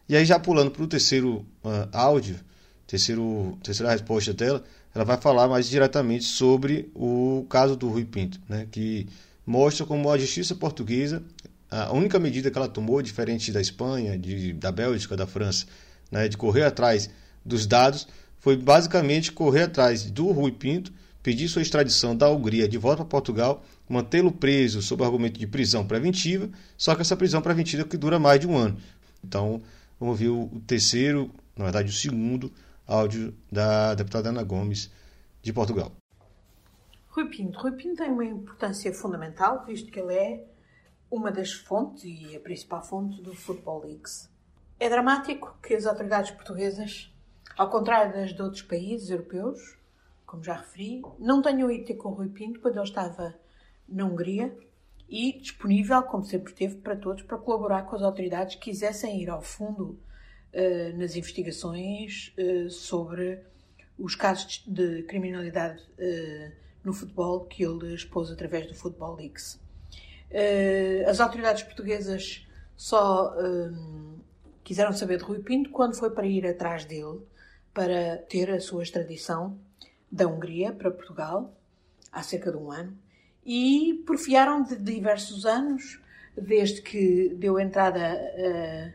E aí já pulando para o terceiro uh, áudio, terceiro, terceira resposta dela, ela vai falar mais diretamente sobre o caso do Rui Pinto, né, que mostra como a justiça portuguesa, a única medida que ela tomou, diferente da Espanha, de, da Bélgica, da França, né, de correr atrás dos dados, foi basicamente correr atrás do Rui Pinto, pedir sua extradição da Hungria de volta para Portugal, mantê-lo preso sob argumento de prisão preventiva, só que essa prisão preventiva que dura mais de um ano. Então, vamos ver o terceiro, na verdade o segundo áudio da deputada Ana Gomes de Portugal. Rui Pinto. Rui Pinto tem uma importância fundamental, visto que ele é uma das fontes e a principal fonte do Football Leaks. É dramático que as autoridades portuguesas ao contrário das de outros países europeus, como já referi, não tenho ido ter com o Rui Pinto quando ele estava na Hungria e disponível, como sempre esteve, para todos, para colaborar com as autoridades que quisessem ir ao fundo uh, nas investigações uh, sobre os casos de criminalidade uh, no futebol que ele expôs através do Football Leaks. as autoridades portuguesas só quiseram saber de Rui Pinto quando foi para ir atrás dele para ter a sua extradição da Hungria para Portugal, há cerca de um ano, e porfiaram de diversos anos, desde que deu entrada uh,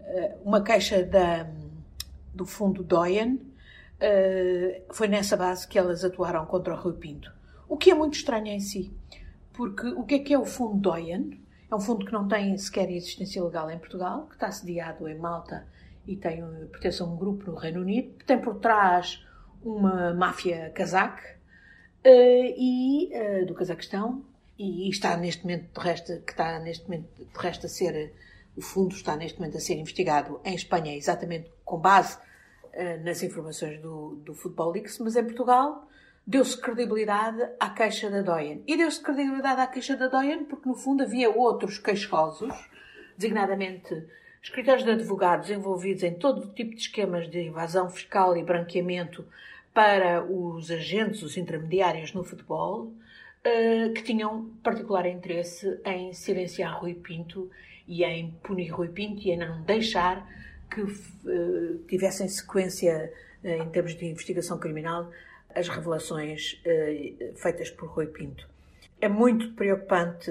uh, uma queixa da, do fundo Doyen, uh, foi nessa base que elas atuaram contra o Rui Pinto. O que é muito estranho em si, porque o que é que é o fundo Doyen? É um fundo que não tem sequer existência legal em Portugal, que está sediado em Malta e tem, pertence a um grupo no Reino Unido, que tem por trás uma máfia cazaque uh, e, uh, do Cazaquistão e, está neste momento, de resto, que está neste momento, de resto a ser, o fundo está neste momento a ser investigado em Espanha, exatamente com base uh, nas informações do, do Football Leaks, mas em Portugal deu-se credibilidade à queixa da Doyen. E deu-se credibilidade à queixa da Doyen porque, no fundo, havia outros queixosos designadamente escritórios de advogados envolvidos em todo o tipo de esquemas de evasão fiscal e branqueamento para os agentes, os intermediários no futebol, eh, que tinham particular interesse em silenciar Rui Pinto e em punir Rui Pinto e em não deixar que uh, tivessem sequência uh, em termos de investigação criminal as revelações feitas por Rui Pinto. É muito preocupante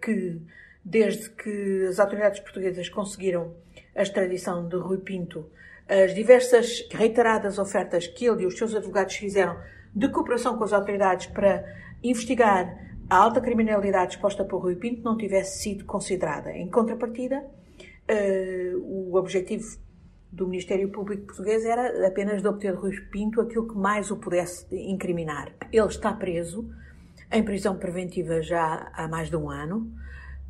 que, desde que as autoridades portuguesas conseguiram a extradição de Rui Pinto, as diversas reiteradas ofertas que ele e os seus advogados fizeram de cooperação com as autoridades para investigar a alta criminalidade exposta por Rui Pinto não tivesse sido considerada. Em contrapartida, uh, o objetivo do Ministério Público Português era apenas de obter de Rui Pinto aquilo que mais o pudesse incriminar. Ele está preso, em prisão preventiva já há mais de um ano,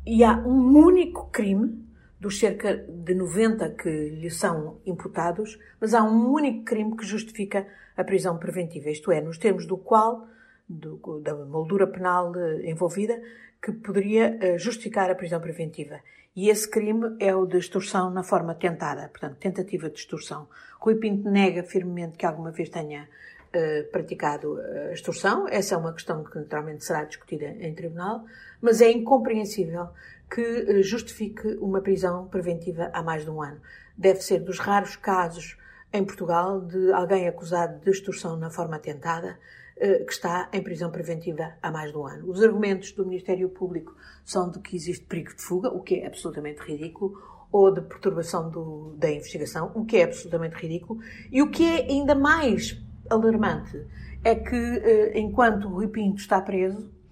e há um único crime, dos cerca de 90 que lhe são imputados, mas há um único crime que justifica a prisão preventiva, isto é, nos termos do qual, do, da moldura penal eh, envolvida, que poderia eh, justificar a prisão preventiva. E esse crime é o de extorsão na forma tentada, portanto, tentativa de extorsão. Rui Pinto nega firmemente que alguma vez tenha uh, praticado a extorsão. Essa é uma questão que naturalmente será discutida em tribunal, mas é incompreensível que uh, justifique uma prisão preventiva há mais de um ano. Deve ser dos raros casos em Portugal de alguém acusado de extorsão na forma tentada eh, que está em prisão preventiva há mais de um ano. Os argumentos do Ministério Público são de que existe perigo de fuga, o que é absolutamente ridículo, ou de perturbação do, da investigação, o que é absolutamente ridículo, e o que é ainda mais alarmante é que, eh, enquanto o Rui Pinto está preso, eh,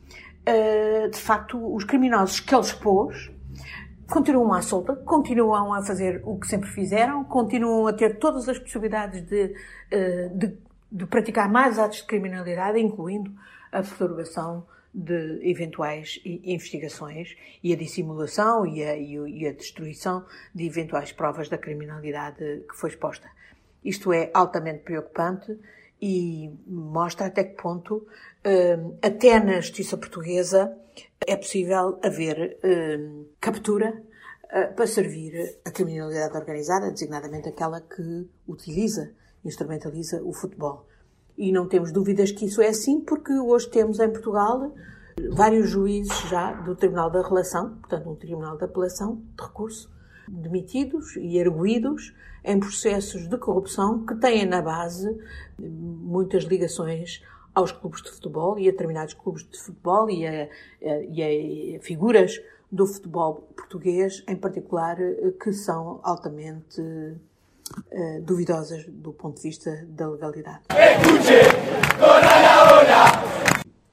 de facto, os criminosos que ele expôs continuam à solta, continuam a fazer o que sempre fizeram, continuam a ter todas as possibilidades de, de de praticar mais atos de criminalidade, incluindo a perturbação de eventuais investigações e a dissimulação e a, e a, destruição de eventuais provas da criminalidade que foi exposta. Isto é altamente preocupante e mostra até que ponto, até na justiça portuguesa, é possível haver captura uh, para servir a criminalidade organizada, designadamente aquela que utiliza instrumentaliza o futebol. E não temos dúvidas que isso é assim, porque hoje temos em Portugal vários juízes já do Tribunal da Relação, portanto, um Tribunal de Apelação de Recurso, demitidos e erguidos em processos de corrupção que têm na base muitas ligações aos clubes de futebol e a determinados clubes de futebol e a, e a figuras do futebol português, em particular, que são altamente uh, duvidosas do ponto de vista da legalidade.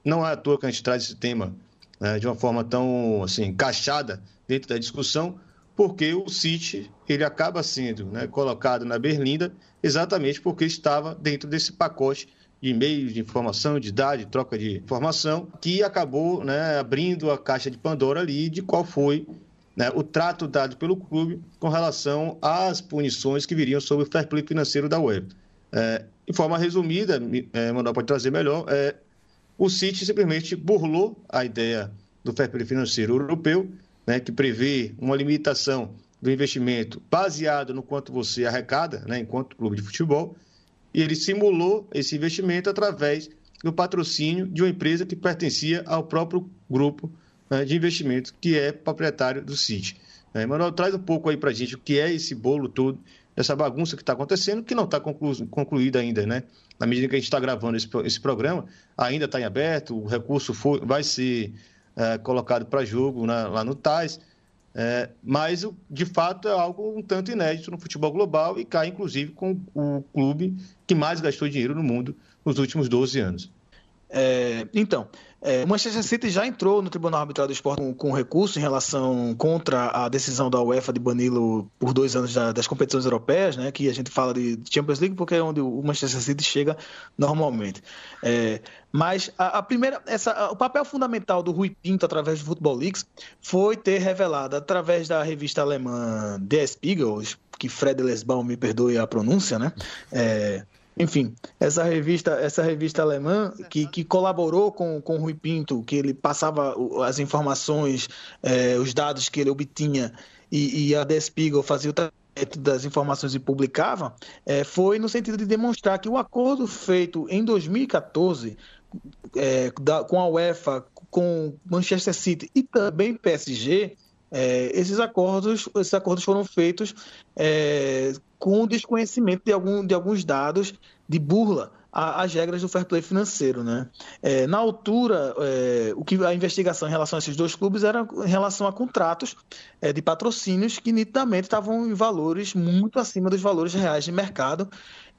Não é à toa que a gente traz esse tema uh, de uma forma tão assim, encaixada dentro da discussão, porque o City ele acaba sendo né, colocado na berlinda exatamente porque estava dentro desse pacote de e-mails, de informação, de idade, troca de informação, que acabou né, abrindo a caixa de Pandora ali de qual foi né, o trato dado pelo clube com relação às punições que viriam sobre o fair play financeiro da UEFA. É, de forma resumida, é, Manuel pode trazer melhor, é, o City simplesmente burlou a ideia do fair play financeiro europeu, né, que prevê uma limitação do investimento baseado no quanto você arrecada, né, enquanto clube de futebol, e ele simulou esse investimento através do patrocínio de uma empresa que pertencia ao próprio grupo né, de investimento que é proprietário do City. É, Emanuel, traz um pouco aí para a gente o que é esse bolo todo, essa bagunça que está acontecendo, que não está conclu concluída ainda, né? Na medida que a gente está gravando esse, esse, programa, ainda está em aberto, o recurso foi, vai ser é, colocado para jogo na, lá no TAS, é, mas de fato é algo um tanto inédito no futebol global e cai inclusive com o clube que mais gastou dinheiro no mundo nos últimos 12 anos. É, então, é, o Manchester City já entrou no Tribunal Arbitral do Esporte com, com, recurso em relação contra a decisão da UEFA de bani-lo por dois anos da, das competições europeias, né? Que a gente fala de Champions League porque é onde o Manchester City chega normalmente. É, mas a, a primeira, essa, a, o papel fundamental do Rui Pinto através do Football Leaks foi ter revelado através da revista alemã Der Spiegel, que Fred Lesbaum me perdoe a pronúncia, né? É, enfim, essa revista, essa revista alemã que, que colaborou com, com Rui Pinto, que ele passava as informações, eh, os dados que ele obtinha e, e a The Spiegel fazia o das informações e publicava, é, foi no sentido de demonstrar que o acordo feito em 2014 é, da, com a UEFA, com Manchester City e também PSG, é, esses acordos, esses acordos foram feitos é, com o desconhecimento de, algum, de alguns dados de burla às regras do fair play financeiro. Né? É, na altura, é, o que a investigação em relação a esses dois clubes era em relação a contratos é, de patrocínios que nitidamente estavam em valores muito acima dos valores reais de mercado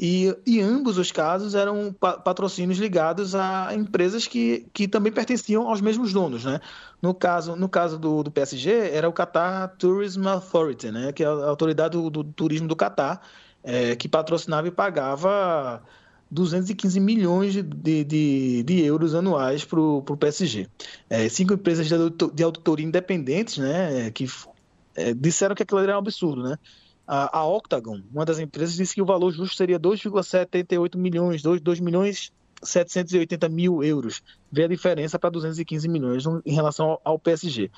e, e ambos os casos eram patrocínios ligados a empresas que, que também pertenciam aos mesmos donos. Né? No caso, no caso do, do PSG, era o Qatar Tourism Authority, né? que é a autoridade do, do turismo do Qatar, é, que patrocinava e pagava 215 milhões de, de, de euros anuais para o PSG. É, cinco empresas de auditoria independentes né, que é, disseram que aquilo era um absurdo. Né? A, Octagon, uma das empresas, disse que o valor justo seria 2,78 milhões, 2, 2 milhões 780 mil euros. Vê a diferença para 215 milhões em relação ao, ao PSG.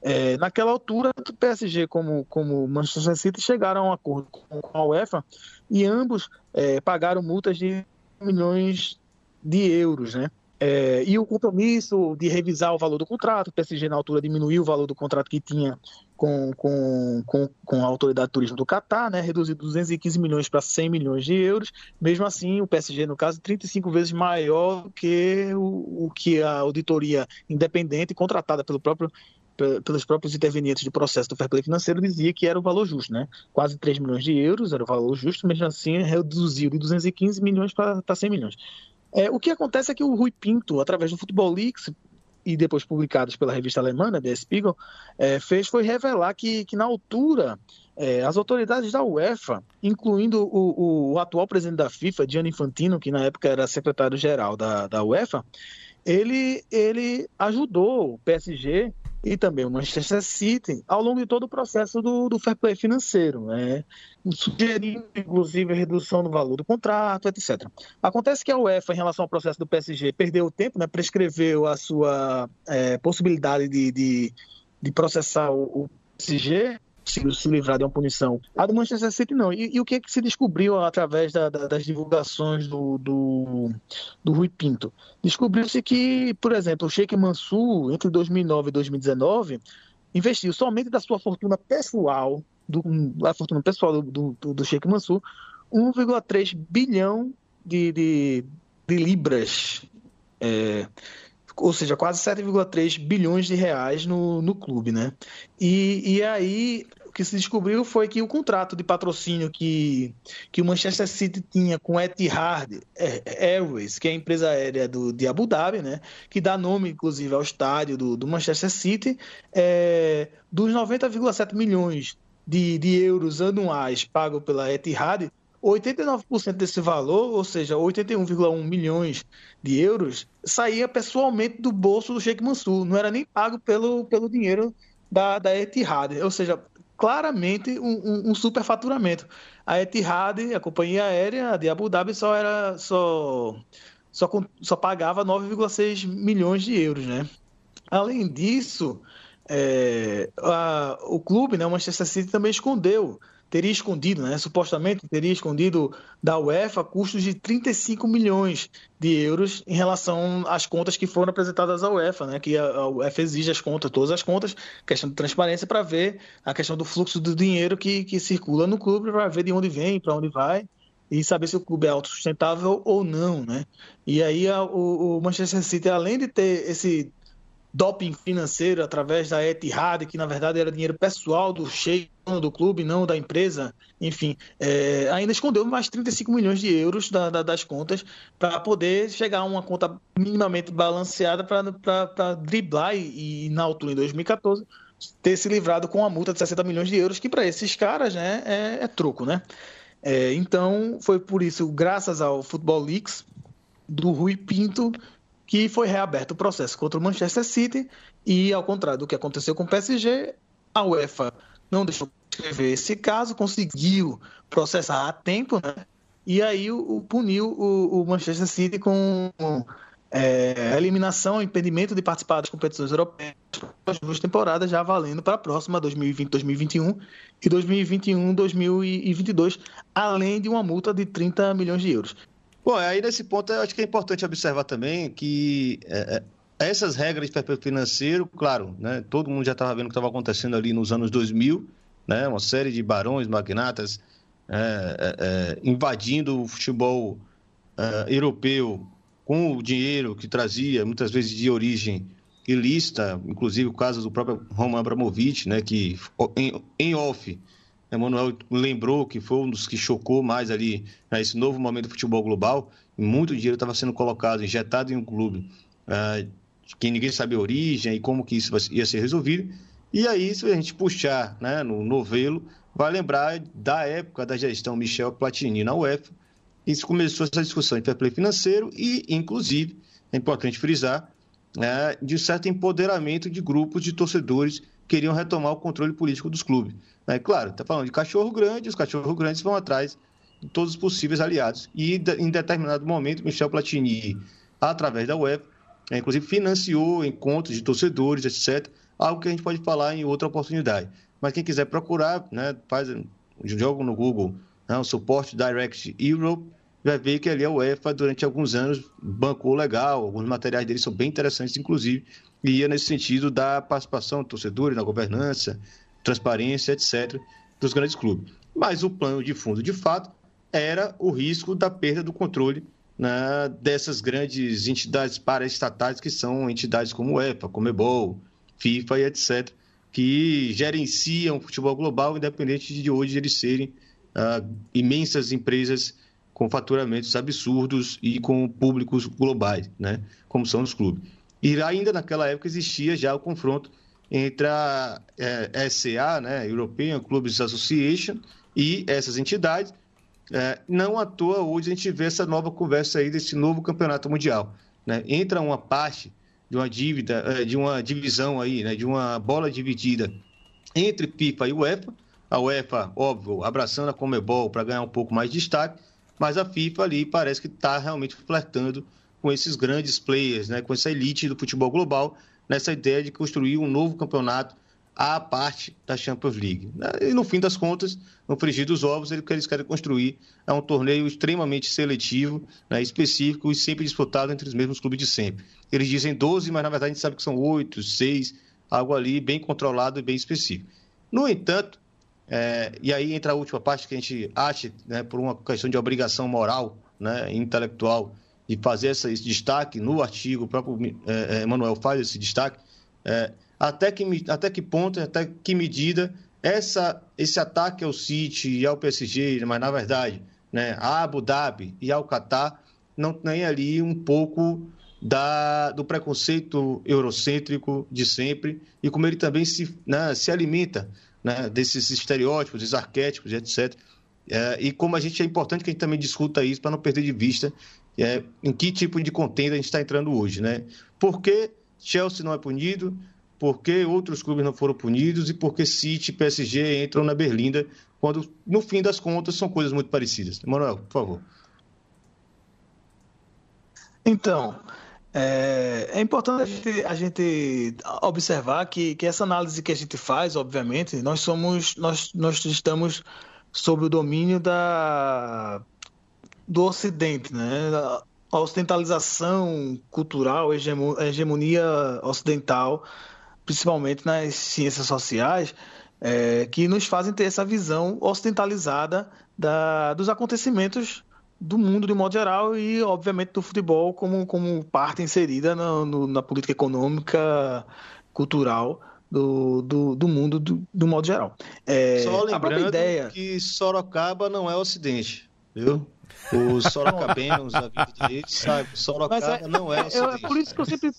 É, naquela altura, o PSG como, como Manchester City chegaram a um acordo com a UEFA e ambos é, pagaram multas de milhões de euros, né? É, e o compromisso de revisar o valor do contrato, o PSG na altura diminuiu o valor do contrato que tinha com, com, com, com a Autoridade de Turismo do Catar, né, reduziu 215 milhões para 100 milhões de euros. Mesmo assim, o PSG, no caso, 35 vezes maior que o, o que a auditoria independente contratada pelo próprio pelos próprios intervenientes do processo do fair play financeiro, dizia que era o valor justo, né? Quase 3 milhões de euros era o valor justo, mesmo assim reduziu de 215 milhões para 100 milhões. É, o que acontece é que o Rui Pinto, através do Futebol Leaks, e depois publicados pela revista alemã, né, Der Spiegel, é, fez foi revelar que, que na altura é, as autoridades da UEFA, incluindo o, o, atual presidente da FIFA, Gianni Infantino, que na época era secretário-geral da, da UEFA, ele, ele ajudou o PSG e também o Manchester City ao longo de todo o processo do, do fair play financeiro, né? sugerindo inclusive a redução do valor do contrato, etc. Acontece que a UEFA, em relação ao processo do PSG, perdeu tempo, né? prescreveu a sua é, possibilidade de, de, de processar o, o PSG conseguiu se livrar de uma punição. A do Manchester City não. E, e o que, é que se descobriu através da, da, das divulgações do, do, do Rui Pinto? Descobriu-se que, por exemplo, o Sheikh Mansur, entre 2009 e 2019, investiu somente da sua fortuna pessoal, do, a fortuna pessoal do, do, do Sheikh Mansur, 1,3 bilhão de, de, de libras. É, ou seja, quase 7,3 bilhões de reais no, no clube, né? E, e aí o que se descobriu foi que o contrato de patrocínio que, que o Manchester City tinha com Etihad Airways, que é a empresa aérea do, de Abu Dhabi, né, que dá nome, inclusive, ao estádio do, do Manchester City, é, dos 90,7 milhões de, de euros anuais pagos pela Etihad, 89% desse valor, ou seja, 81,1 milhões de euros, saía pessoalmente do bolso do Sheikh Mansur, não era nem pago pelo, pelo dinheiro da, da Etihad, ou seja, claramente um, um, um superfaturamento. A Etihad, a companhia aérea de Abu Dhabi, só era só só, só pagava 9,6 milhões de euros, né? Além disso, é, a, o clube, né, o Manchester City, também escondeu teria escondido, né, supostamente teria escondido da UEFA custos de 35 milhões de euros em relação às contas que foram apresentadas à UEFA, né, que a, UEFA exige as contas, todas as contas, questão de transparência para ver a questão do fluxo do dinheiro que, que circula no clube, para ver de onde vem, para onde vai e saber se o clube é autossustentável ou não, né? E aí a, o, o Manchester City, além de ter esse doping financeiro através da Etihad, que na verdade era dinheiro pessoal do Sheik do clube, não da empresa, enfim, é, ainda escondeu mais 35 milhões de euros da, da, das contas para poder chegar a uma conta minimamente balanceada para driblar e, e, na altura, em 2014, ter se livrado com uma multa de 60 milhões de euros, que para esses caras né, é, é troco, né? É, então, foi por isso, graças ao Football Leaks, do Rui Pinto, que foi reaberto o processo contra o Manchester City e, ao contrário do que aconteceu com o PSG, a UEFA não deixou escrever esse caso, conseguiu processar a tempo, né? E aí o, o puniu o, o, Manchester City com é, eliminação, impedimento de participar das competições europeias as duas temporadas já valendo para a próxima 2020-2021 e 2021-2022, além de uma multa de 30 milhões de euros. Bom, aí nesse ponto eu acho que é importante observar também que é, é essas regras de fair financeiro, claro, né, todo mundo já estava vendo o que estava acontecendo ali nos anos 2000, né, uma série de barões, magnatas é, é, é, invadindo o futebol é, europeu com o dinheiro que trazia, muitas vezes de origem ilícita, inclusive o caso do próprio Roman Abramovich, né, que em, em off, Emanuel lembrou que foi um dos que chocou mais ali né, novo momento do futebol global, muito dinheiro estava sendo colocado, injetado em um clube uh, que ninguém sabia a origem e como que isso ia ser resolvido. E aí, se a gente puxar né, no novelo, vai lembrar da época da gestão Michel Platini na UEFA, isso começou essa discussão de fair play financeiro e, inclusive, é importante frisar, né, de certo empoderamento de grupos de torcedores queriam retomar o controle político dos clubes. É claro, está falando de cachorro grande, os cachorros grandes vão atrás de todos os possíveis aliados. E, em determinado momento, Michel Platini, através da UEFA, é, inclusive financiou encontros de torcedores, etc. Algo que a gente pode falar em outra oportunidade. Mas quem quiser procurar, né, faz jogo no Google, né, o suporte Direct Europe, vai ver que ali a UEFA, durante alguns anos, bancou legal, alguns materiais dele são bem interessantes, inclusive, e ia nesse sentido da participação do torcedores na governança, transparência, etc., dos grandes clubes. Mas o plano de fundo, de fato, era o risco da perda do controle né, dessas grandes entidades paraestatais que são entidades como UEFA, Comebol, FIFA e etc., que gerenciam o futebol global, independente de hoje eles serem uh, imensas empresas com faturamentos absurdos e com públicos globais, né? como são os clubes. E ainda naquela época existia já o confronto entre a é, SCA, né, European Clubs Association, e essas entidades. É, não à toa hoje a gente vê essa nova conversa aí desse novo campeonato mundial. Né? Entra uma parte de uma dívida, é, de uma divisão aí, né, de uma bola dividida entre FIFA e UEFA. A UEFA, óbvio, abraçando a Comebol para ganhar um pouco mais de destaque, mas a FIFA ali parece que está realmente flertando com esses grandes players, né, com essa elite do futebol global, nessa ideia de construir um novo campeonato à parte da Champions League. E no fim das contas, no frigir dos ovos, eles querem construir é um torneio extremamente seletivo, né, específico e sempre disputado entre os mesmos clubes de sempre. Eles dizem 12, mas na verdade a gente sabe que são 8, 6, algo ali bem controlado e bem específico. No entanto, é, e aí entra a última parte que a gente acha, né, por uma questão de obrigação moral, né, intelectual, de fazer esse destaque no artigo, o próprio é, é, Emanuel faz esse destaque, é, até, que, até que ponto, até que medida essa, esse ataque ao City e ao PSG, mas na verdade, né, a Abu Dhabi e ao Qatar, não tem ali um pouco da, do preconceito eurocêntrico de sempre e como ele também se, né, se alimenta né, desses estereótipos, desses arquétipos, etc. É, e como a gente é importante que a gente também discuta isso para não perder de vista é, em que tipo de contenda a gente está entrando hoje. Né? Por que Chelsea não é punido? Por que outros clubes não foram punidos? E por que City e PSG entram na Berlinda quando, no fim das contas, são coisas muito parecidas? Manuel, por favor. Então, é, é, importante a gente, a gente observar que, que, essa análise que a gente faz, obviamente, nós somos, nós, nós estamos sob o domínio da, do Ocidente, né? A ocidentalização cultural, a hegemonia ocidental, principalmente nas ciências sociais, é, que nos fazem ter essa visão ocidentalizada da, dos acontecimentos do mundo de modo geral e, obviamente, do futebol como, como parte inserida no, no, na política econômica, cultural do, do, do mundo do, do, modo geral. É, Só lembrando ideia... que Sorocaba não é Ocidente, viu? Os sorocabenos da vida direito sabe, Sorocaba é, não é, é, é por isso que eu sempre,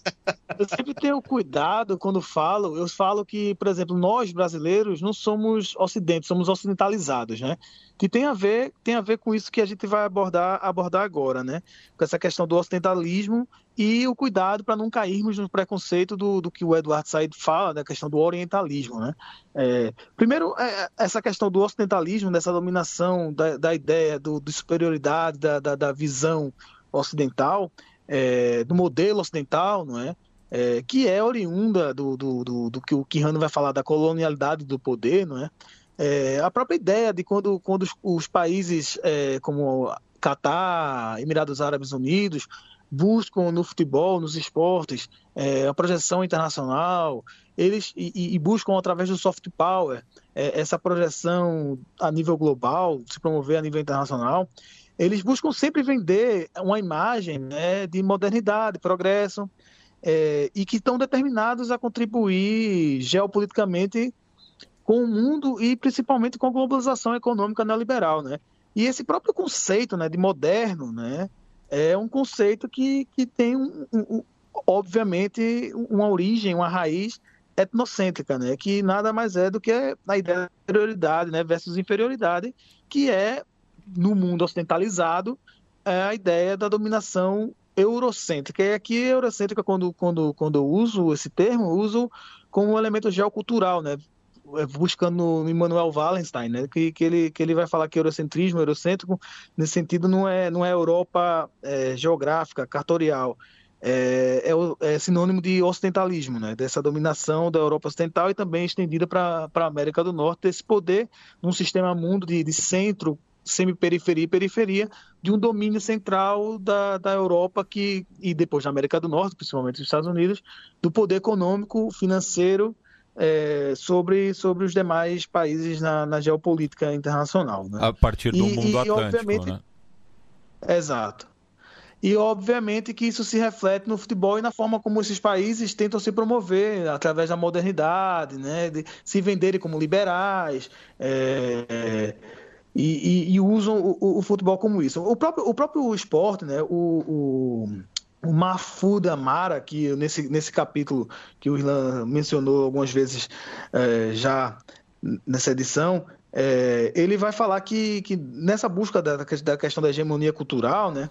eu sempre tenho cuidado quando falo, eu falo que, por exemplo, nós brasileiros não somos ocidentes, somos ocidentalizados, né? que tem a ver tem a ver com isso que a gente vai abordar abordar agora, né? Com essa questão do ocidentalismo e o cuidado para não cairmos no preconceito do, do que o Eduardo Said fala, da questão do orientalismo, né? É, primeiro, é, essa questão do ocidentalismo, dessa dominação da, da ideia do, de superioridade da, da, da visão ocidental, é, do modelo ocidental, não é? é, que é oriunda do, do, do, do que o Quirrano vai falar da colonialidade do poder, não é? é a própria ideia de quando, quando os, os países é, como Catar, Emirados Árabes Unidos, buscam no futebol, nos esportes, é, a projeção internacional, eles e, e, buscam através do soft power é, essa projeção a nível global, se promover a nível internacional. Eles buscam sempre vender uma imagem né, de modernidade, progresso, é, e que estão determinados a contribuir geopoliticamente com o mundo e principalmente com a globalização econômica neoliberal, né? E esse próprio conceito, né, de moderno, né, é um conceito que, que tem, um, um, obviamente, uma origem, uma raiz etnocêntrica, né? que nada mais é do que a ideia de superioridade né? versus inferioridade, que é, no mundo ocidentalizado, é a ideia da dominação eurocêntrica. E aqui, eurocêntrica, quando, quando, quando eu uso esse termo, uso como um elemento geocultural, né? É, buscando no Immanuel Wallenstein, né? que, que, ele, que ele vai falar que eurocentrismo, eurocêntrico, nesse sentido, não é, não é Europa é, geográfica, cartorial, é, é, é, sinônimo de ocidentalismo, né? dessa dominação da Europa Ocidental e também estendida para a América do Norte, esse poder num sistema mundo de, de centro, semi-periferia e periferia, de um domínio central da, da Europa que, e depois da América do Norte, principalmente dos Estados Unidos, do poder econômico, financeiro é, sobre, sobre os demais países na, na geopolítica internacional. Né? A partir do e, mundo e, atlântico, obviamente, né? Exato. E, obviamente, que isso se reflete no futebol e na forma como esses países tentam se promover através da modernidade, né? de se venderem como liberais. É, e, e, usam o, o, futebol como isso. O próprio, o próprio esporte, né? o, o o Mahfoud Amara, que nesse, nesse capítulo que o Irlan mencionou algumas vezes é, já nessa edição, é, ele vai falar que, que nessa busca da, da questão da hegemonia cultural, né,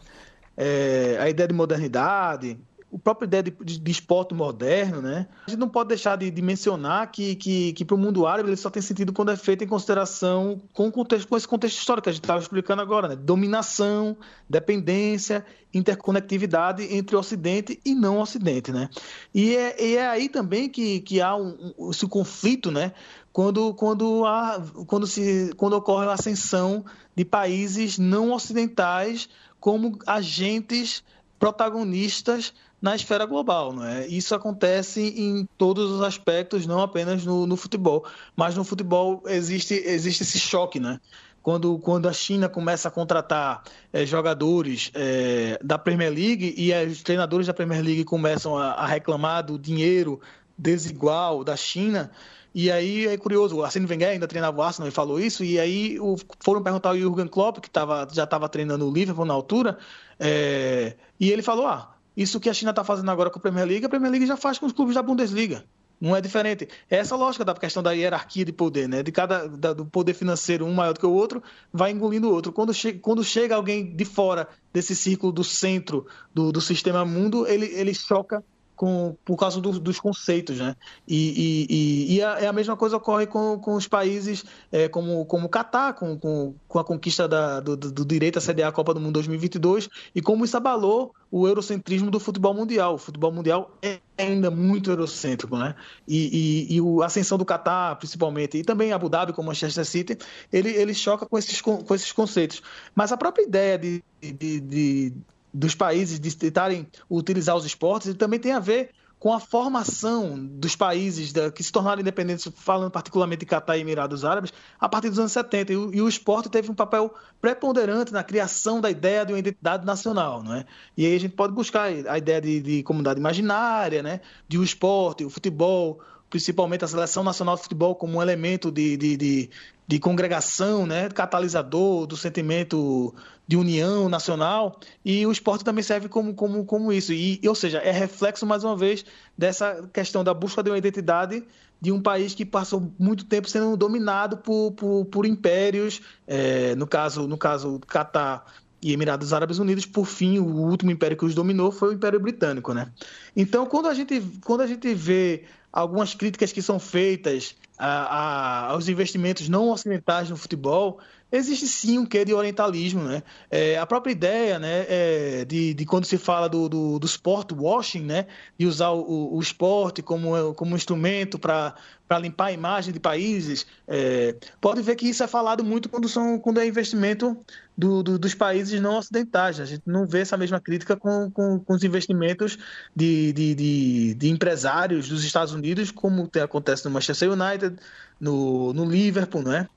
é, a ideia de modernidade, o próprio ideia de, de, de, esporte moderno, né? A gente não pode deixar de, de mencionar que, que, que para o mundo árabe ele só tem sentido quando é feito em consideração com, contexto, com esse contexto histórico que a gente estava explicando agora, né? Dominação, dependência, interconectividade entre Ocidente e não Ocidente, né? E é, e é aí também que, que há um, um, esse conflito, né? Quando, quando, há, quando, se, quando ocorre a ascensão de países não ocidentais como agentes protagonistas na esfera global, não é? Isso acontece em todos os aspectos, não apenas no, no futebol, mas no futebol existe existe esse choque, né? Quando, quando a China começa a contratar é, jogadores é, da Premier League e os treinadores da Premier League começam a, a reclamar do dinheiro desigual da China, e aí é curioso, o Arsene Wenger ainda treinava o Arsenal e falou isso, e aí o, foram perguntar ao Jurgen Klopp, que tava, já estava treinando o Liverpool na altura, é, e ele falou, ah, isso que a China está fazendo agora com a Premier League, a Premier League já faz com os clubes da Bundesliga. Não é diferente. É essa lógica da questão da hierarquia de poder, né? De cada da, do poder financeiro, um maior do que o outro, vai engolindo o outro. Quando, che quando chega alguém de fora desse círculo do centro do, do sistema mundo, ele, ele choca com, por causa do, dos conceitos, né? E, e, e, a, a, mesma coisa ocorre com, com os países é, como, como o Catar, com, com, com a conquista da, do, do, direito a sediar a Copa do Mundo 2022 e como isso abalou o eurocentrismo do futebol mundial. O futebol mundial é ainda muito eurocêntrico, né? E, e, e a ascensão do Catar, principalmente, e também Abu Dhabi, como Manchester City, ele, ele choca com esses, com esses conceitos. Mas a própria ideia de, de, de dos países de tentarem utilizar os esportes, e também tem a ver com a formação dos países da, que se tornaram independentes, falando particularmente de Catar e Emirados Árabes, a partir dos anos 70. E o, e o, esporte teve um papel preponderante na criação da ideia de uma identidade nacional. Não é? E aí a gente pode buscar a ideia de, de comunidade imaginária, né? de o esporte, o futebol, principalmente a seleção nacional de futebol como um elemento de, de, de, de congregação, né, catalisador do sentimento de união nacional, e o esporte também serve como, como, como isso. E, ou seja, é reflexo, mais uma vez, dessa questão da busca de uma identidade de um país que passou muito tempo sendo dominado por, por, por impérios, é, no caso no caso Catar e Emirados Árabes Unidos, por fim, o último império que os dominou foi o Império Britânico, né? Então, quando a gente, quando a gente vê algumas críticas que são feitas a, a, aos investimentos não ocidentais no futebol, existe sim um quê de orientalismo, né? É, a própria ideia, né, é de, de quando se fala do, do, do sport washing, né, de usar o, o esporte como, como instrumento para limpar a imagem de países, é, pode ver que isso é falado muito quando, são, quando é investimento do, do, dos países não ocidentais. A gente não vê essa mesma crítica com, com, com os investimentos de, de, de, de, empresários dos Estados Unidos, como acontece no Manchester United, no, no Liverpool, não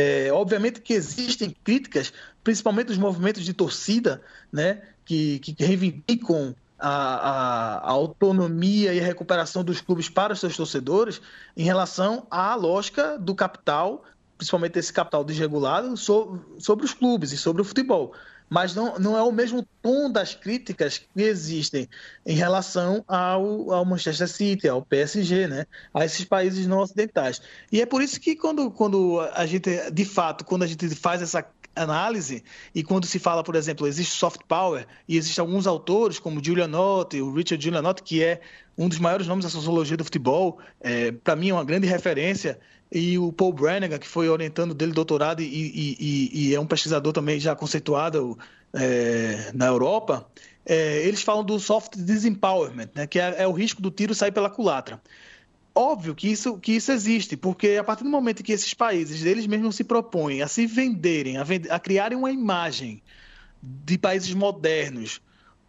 é? Obviamente que existem críticas, principalmente dos movimentos de torcida, né, que, que reivindicam a, a, a, autonomia e a recuperação dos clubes para os seus torcedores em relação à lógica do capital, principalmente esse capital desregulado, sobre, sobre os clubes e sobre o futebol mas não, não é o mesmo tom das críticas que existem em relação ao, ao Manchester City, ao PSG, né? a esses países não ocidentais. E é por isso que quando, quando a gente, de fato, quando a gente faz essa análise e quando se fala, por exemplo, existe soft power e existem alguns autores como Giulianotti, o Richard Giulianotti, que é um dos maiores nomes da sociologia do futebol, é, para mim é uma grande referência, e o Paul Brannigan, que foi orientando dele doutorado e, e, e, é um pesquisador também já conceituado é, na Europa, é, eles falam do soft disempowerment, né, que é, é, o risco do tiro sair pela culatra. Óbvio que isso, que isso existe, porque a partir do momento que esses países, eles mesmos se propõem a se venderem, a, vend a criarem uma imagem de países modernos,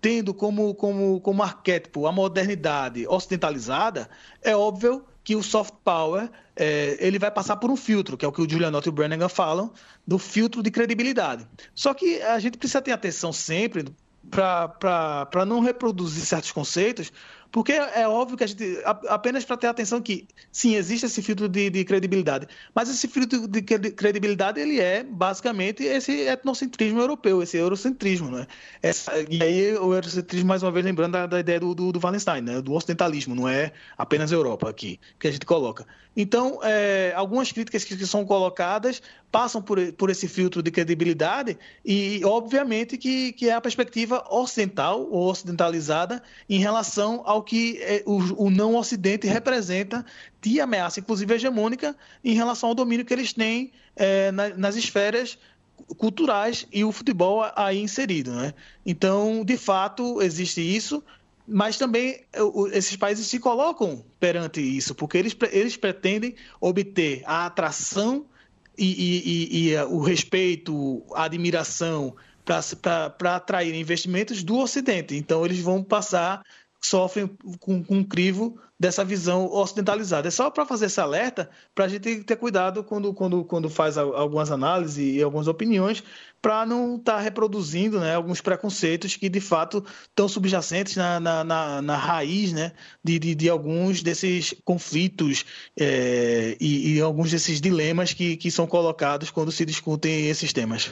tendo como, como, como arquétipo a modernidade ocidentalizada, é óbvio que o soft power é, ele vai passar por um filtro, que é o que o Julianotti e o Brannigan falam, do filtro de credibilidade. Só que a gente precisa ter atenção sempre para não reproduzir certos conceitos, porque é óbvio que a gente, apenas para ter atenção que, sim, existe esse filtro de, de, credibilidade, mas esse filtro de credibilidade, ele é basicamente esse etnocentrismo europeu, esse eurocentrismo, né? Essa, e aí o eurocentrismo, mais uma vez, lembrando da, da ideia do, do, do Wallenstein, né? do ocidentalismo, não é apenas Europa aqui, que a gente coloca. Então, é, algumas críticas que, que, são colocadas passam por, por esse filtro de credibilidade e, obviamente, que, que é a perspectiva ocidental ou ocidentalizada em relação ao que é, o, o não Ocidente representa de ameaça, inclusive hegemônica, em relação ao domínio que eles têm é, na, nas esferas culturais e o futebol aí inserido. Né? Então, de fato, existe isso mas também esses países se colocam perante isso, porque eles, eles pretendem obter a atração e, e, e, e o respeito, a admiração para atrair investimentos do Ocidente. Então, eles vão passar sofrem com, com um crivo dessa visão ocidentalizada. É só para fazer esse alerta, para a gente ter cuidado quando, quando, quando faz algumas análises e algumas opiniões, para não estar tá reproduzindo né, alguns preconceitos que de fato estão subjacentes na, na, na, na raiz né, de, de, de, alguns desses conflitos é, e, e alguns desses dilemas que, que são colocados quando se discutem esses temas.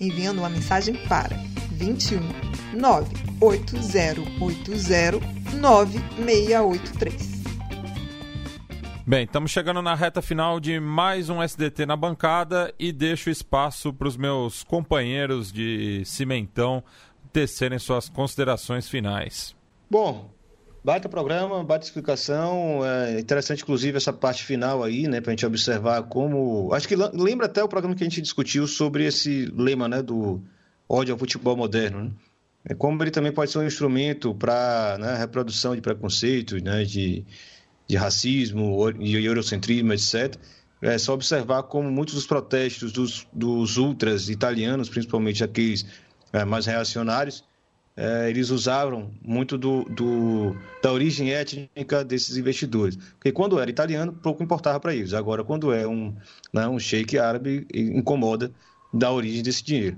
enviando uma mensagem para 21 98080 9683. Bem, estamos chegando na reta final de mais um SDT na bancada e deixo espaço para os meus companheiros de cimentão tecerem suas considerações finais. Bom, Baita programa, baita explicação. É interessante, inclusive, essa parte final aí, né, para a gente observar como. Acho que lembra até o programa que a gente discutiu sobre esse lema, né, do ódio ao futebol moderno. Né? É como ele também pode ser um instrumento para né, reprodução de preconceitos, né, de, de racismo, de eurocentrismo, etc. É só observar como muitos dos protestos dos, dos ultras italianos, principalmente aqueles é, mais reacionários, é, eles usavam muito do, do, da origem étnica desses investidores. Porque quando era italiano, pouco importava para eles. Agora, quando é um, né, um sheik árabe, incomoda da origem desse dinheiro.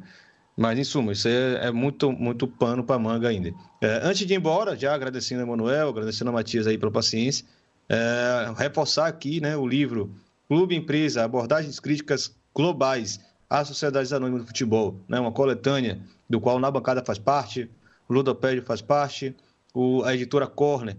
Mas, em suma, isso é, é muito, muito pano para manga ainda. É, antes de ir embora, já agradecendo a Emanuel, agradecendo a Matias aí pela paciência, é, reforçar aqui né, o livro Clube Empresa, abordagens críticas globais às sociedades anônimas do futebol, né? uma coletânea do qual Na Bancada faz parte, Ludopédio faz parte, o, a editora Corner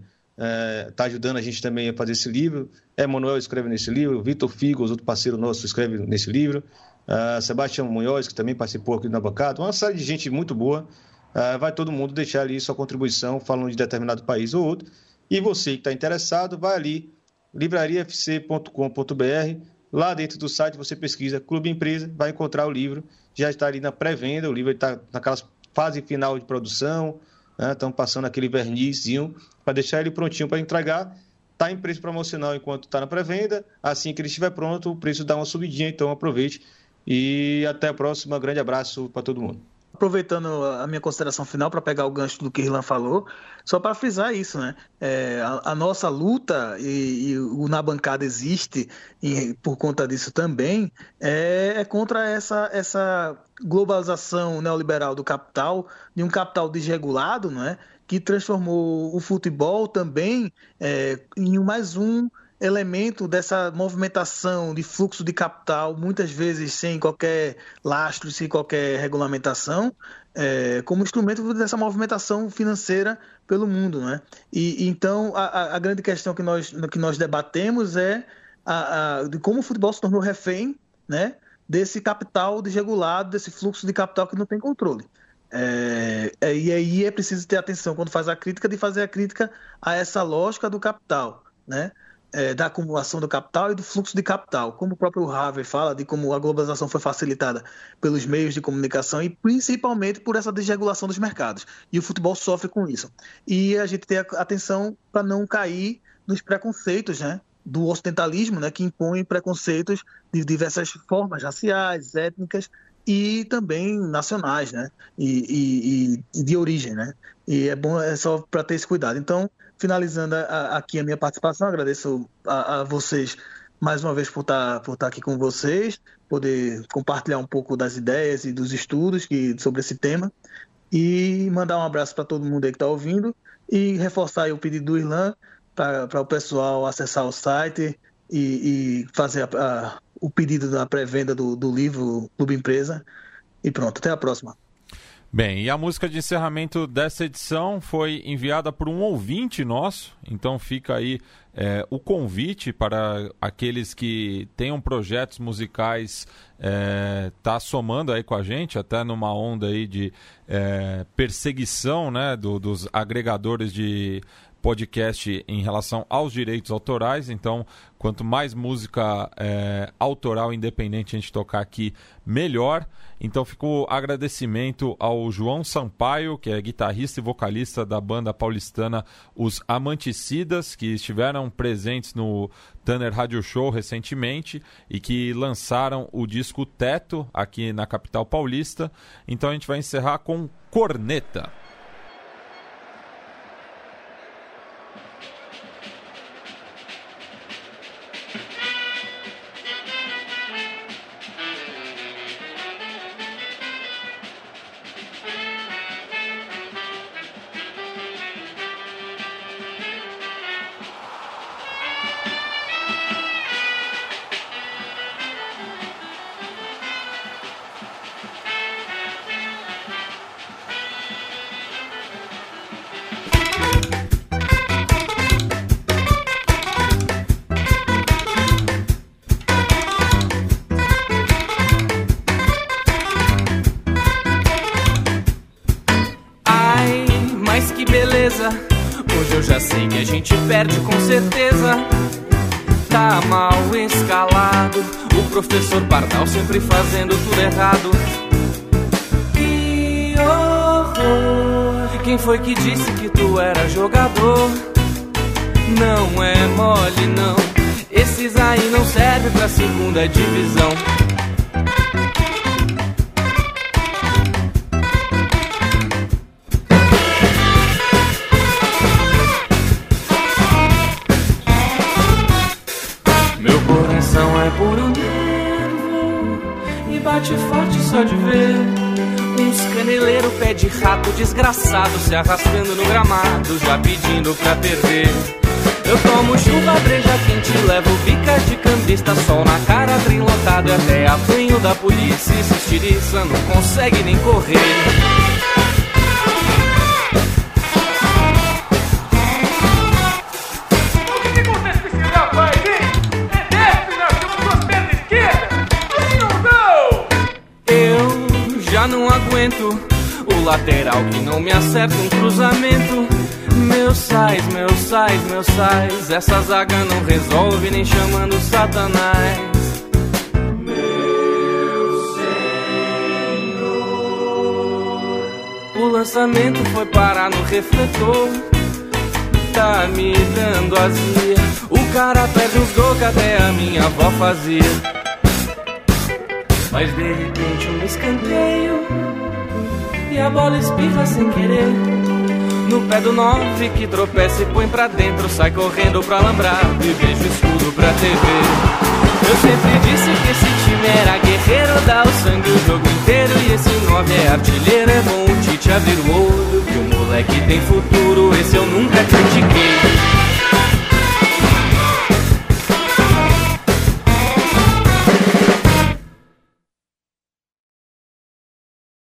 está é, ajudando a gente também a fazer esse livro. Emanuel escreve nesse livro, Vitor Figos, outro parceiro nosso, escreve nesse livro. Uh, Sebastião Munhoz, que também participou aqui na bancada. Uma série de gente muito boa. Uh, vai todo mundo deixar ali sua contribuição falando de determinado país ou outro. E você que está interessado, vai ali, livrariafc.com.br. Lá dentro do site você pesquisa Clube Empresa, vai encontrar o livro. Já está ali na pré-venda, o livro está naquela fase final de produção. Estão né? passando aquele vernizinho para deixar ele prontinho para entregar. Está em preço promocional enquanto está na pré-venda. Assim que ele estiver pronto, o preço dá uma subidinha, então aproveite. E até a próxima. Grande abraço para todo mundo aproveitando a minha consideração final para pegar o gancho do que Irlan falou, só para frisar isso, né? É, a, a, nossa luta e, e, o na bancada existe e por conta disso também é, é, contra essa, essa globalização neoliberal do capital, de um capital desregulado, né? Que transformou o futebol também é, em mais um elemento dessa movimentação de fluxo de capital, muitas vezes sem qualquer lastro, sem qualquer regulamentação, é, como instrumento dessa movimentação financeira pelo mundo. Né? E, então, a, a grande questão que nós, que nós debatemos é a, a, de como o futebol se tornou refém né, desse capital desregulado, desse fluxo de capital que não tem controle. É, é, e aí é preciso ter atenção quando faz a crítica de fazer a crítica a essa lógica do capital, né? É, da acumulação do capital e do fluxo de capital, como o próprio Harvey fala de como a globalização foi facilitada pelos meios de comunicação e principalmente por essa desregulação dos mercados. E o futebol sofre com isso. E a gente tem atenção para não cair nos preconceitos, né? do ocidentalismo, né, que impõe preconceitos de diversas formas raciais, étnicas e também nacionais, né, e, e, e de origem, né. E é bom é só para ter esse cuidado. Então, finalizando a, aqui a minha participação, agradeço a, a vocês mais uma vez por estar, por estar aqui com vocês, poder compartilhar um pouco das ideias e dos estudos que, sobre esse tema e mandar um abraço para todo mundo aí que está ouvindo e reforçar o pedido do Irlan para o pessoal acessar o site e, e fazer a, a, o pedido da pré-venda do, do livro Clube Empresa. E pronto, até a próxima. Bem, e a música de encerramento dessa edição foi enviada por um ouvinte nosso, então fica aí é, o convite para aqueles que tenham projetos musicais é, tá somando aí com a gente, até numa onda aí de é, perseguição né, do, dos agregadores de podcast em relação aos direitos autorais. Então, quanto mais música é, autoral independente a gente tocar aqui, melhor. Então, ficou agradecimento ao João Sampaio, que é guitarrista e vocalista da banda paulistana Os Amanticidas, que estiveram presentes no Tanner Radio Show recentemente e que lançaram o disco Teto aqui na capital paulista. Então, a gente vai encerrar com Corneta. Perde com certeza. Tá mal escalado. O professor Pardal sempre fazendo tudo errado. Que horror! Quem foi que disse que tu era jogador? Não é mole, não. Esses aí não servem pra segunda divisão. Desgraçado se arrastando no gramado, já pedindo pra perder. Eu tomo chuva, breja quente, levo bica de cambista, sol na cara, trem lotado e até apanho da polícia. Se estiriça, não consegue nem correr. O lateral que não me acerta um cruzamento. Meu sais, meu sais, meu sais, essa zaga não resolve nem chamando Satanás. O lançamento foi parar no refletor. Tá me dando azia. O cara perde uns gols que até a minha avó fazia. Mas de repente um escanteio e a bola espirra sem querer. No pé do nove que tropeça e põe pra dentro, sai correndo pra alambrado e vejo escudo pra TV. Eu sempre disse que esse time era guerreiro, dá o sangue o jogo inteiro. E esse nove é artilheiro, é bom o Tite abrir o olho. Que o moleque tem futuro, esse eu nunca critiquei.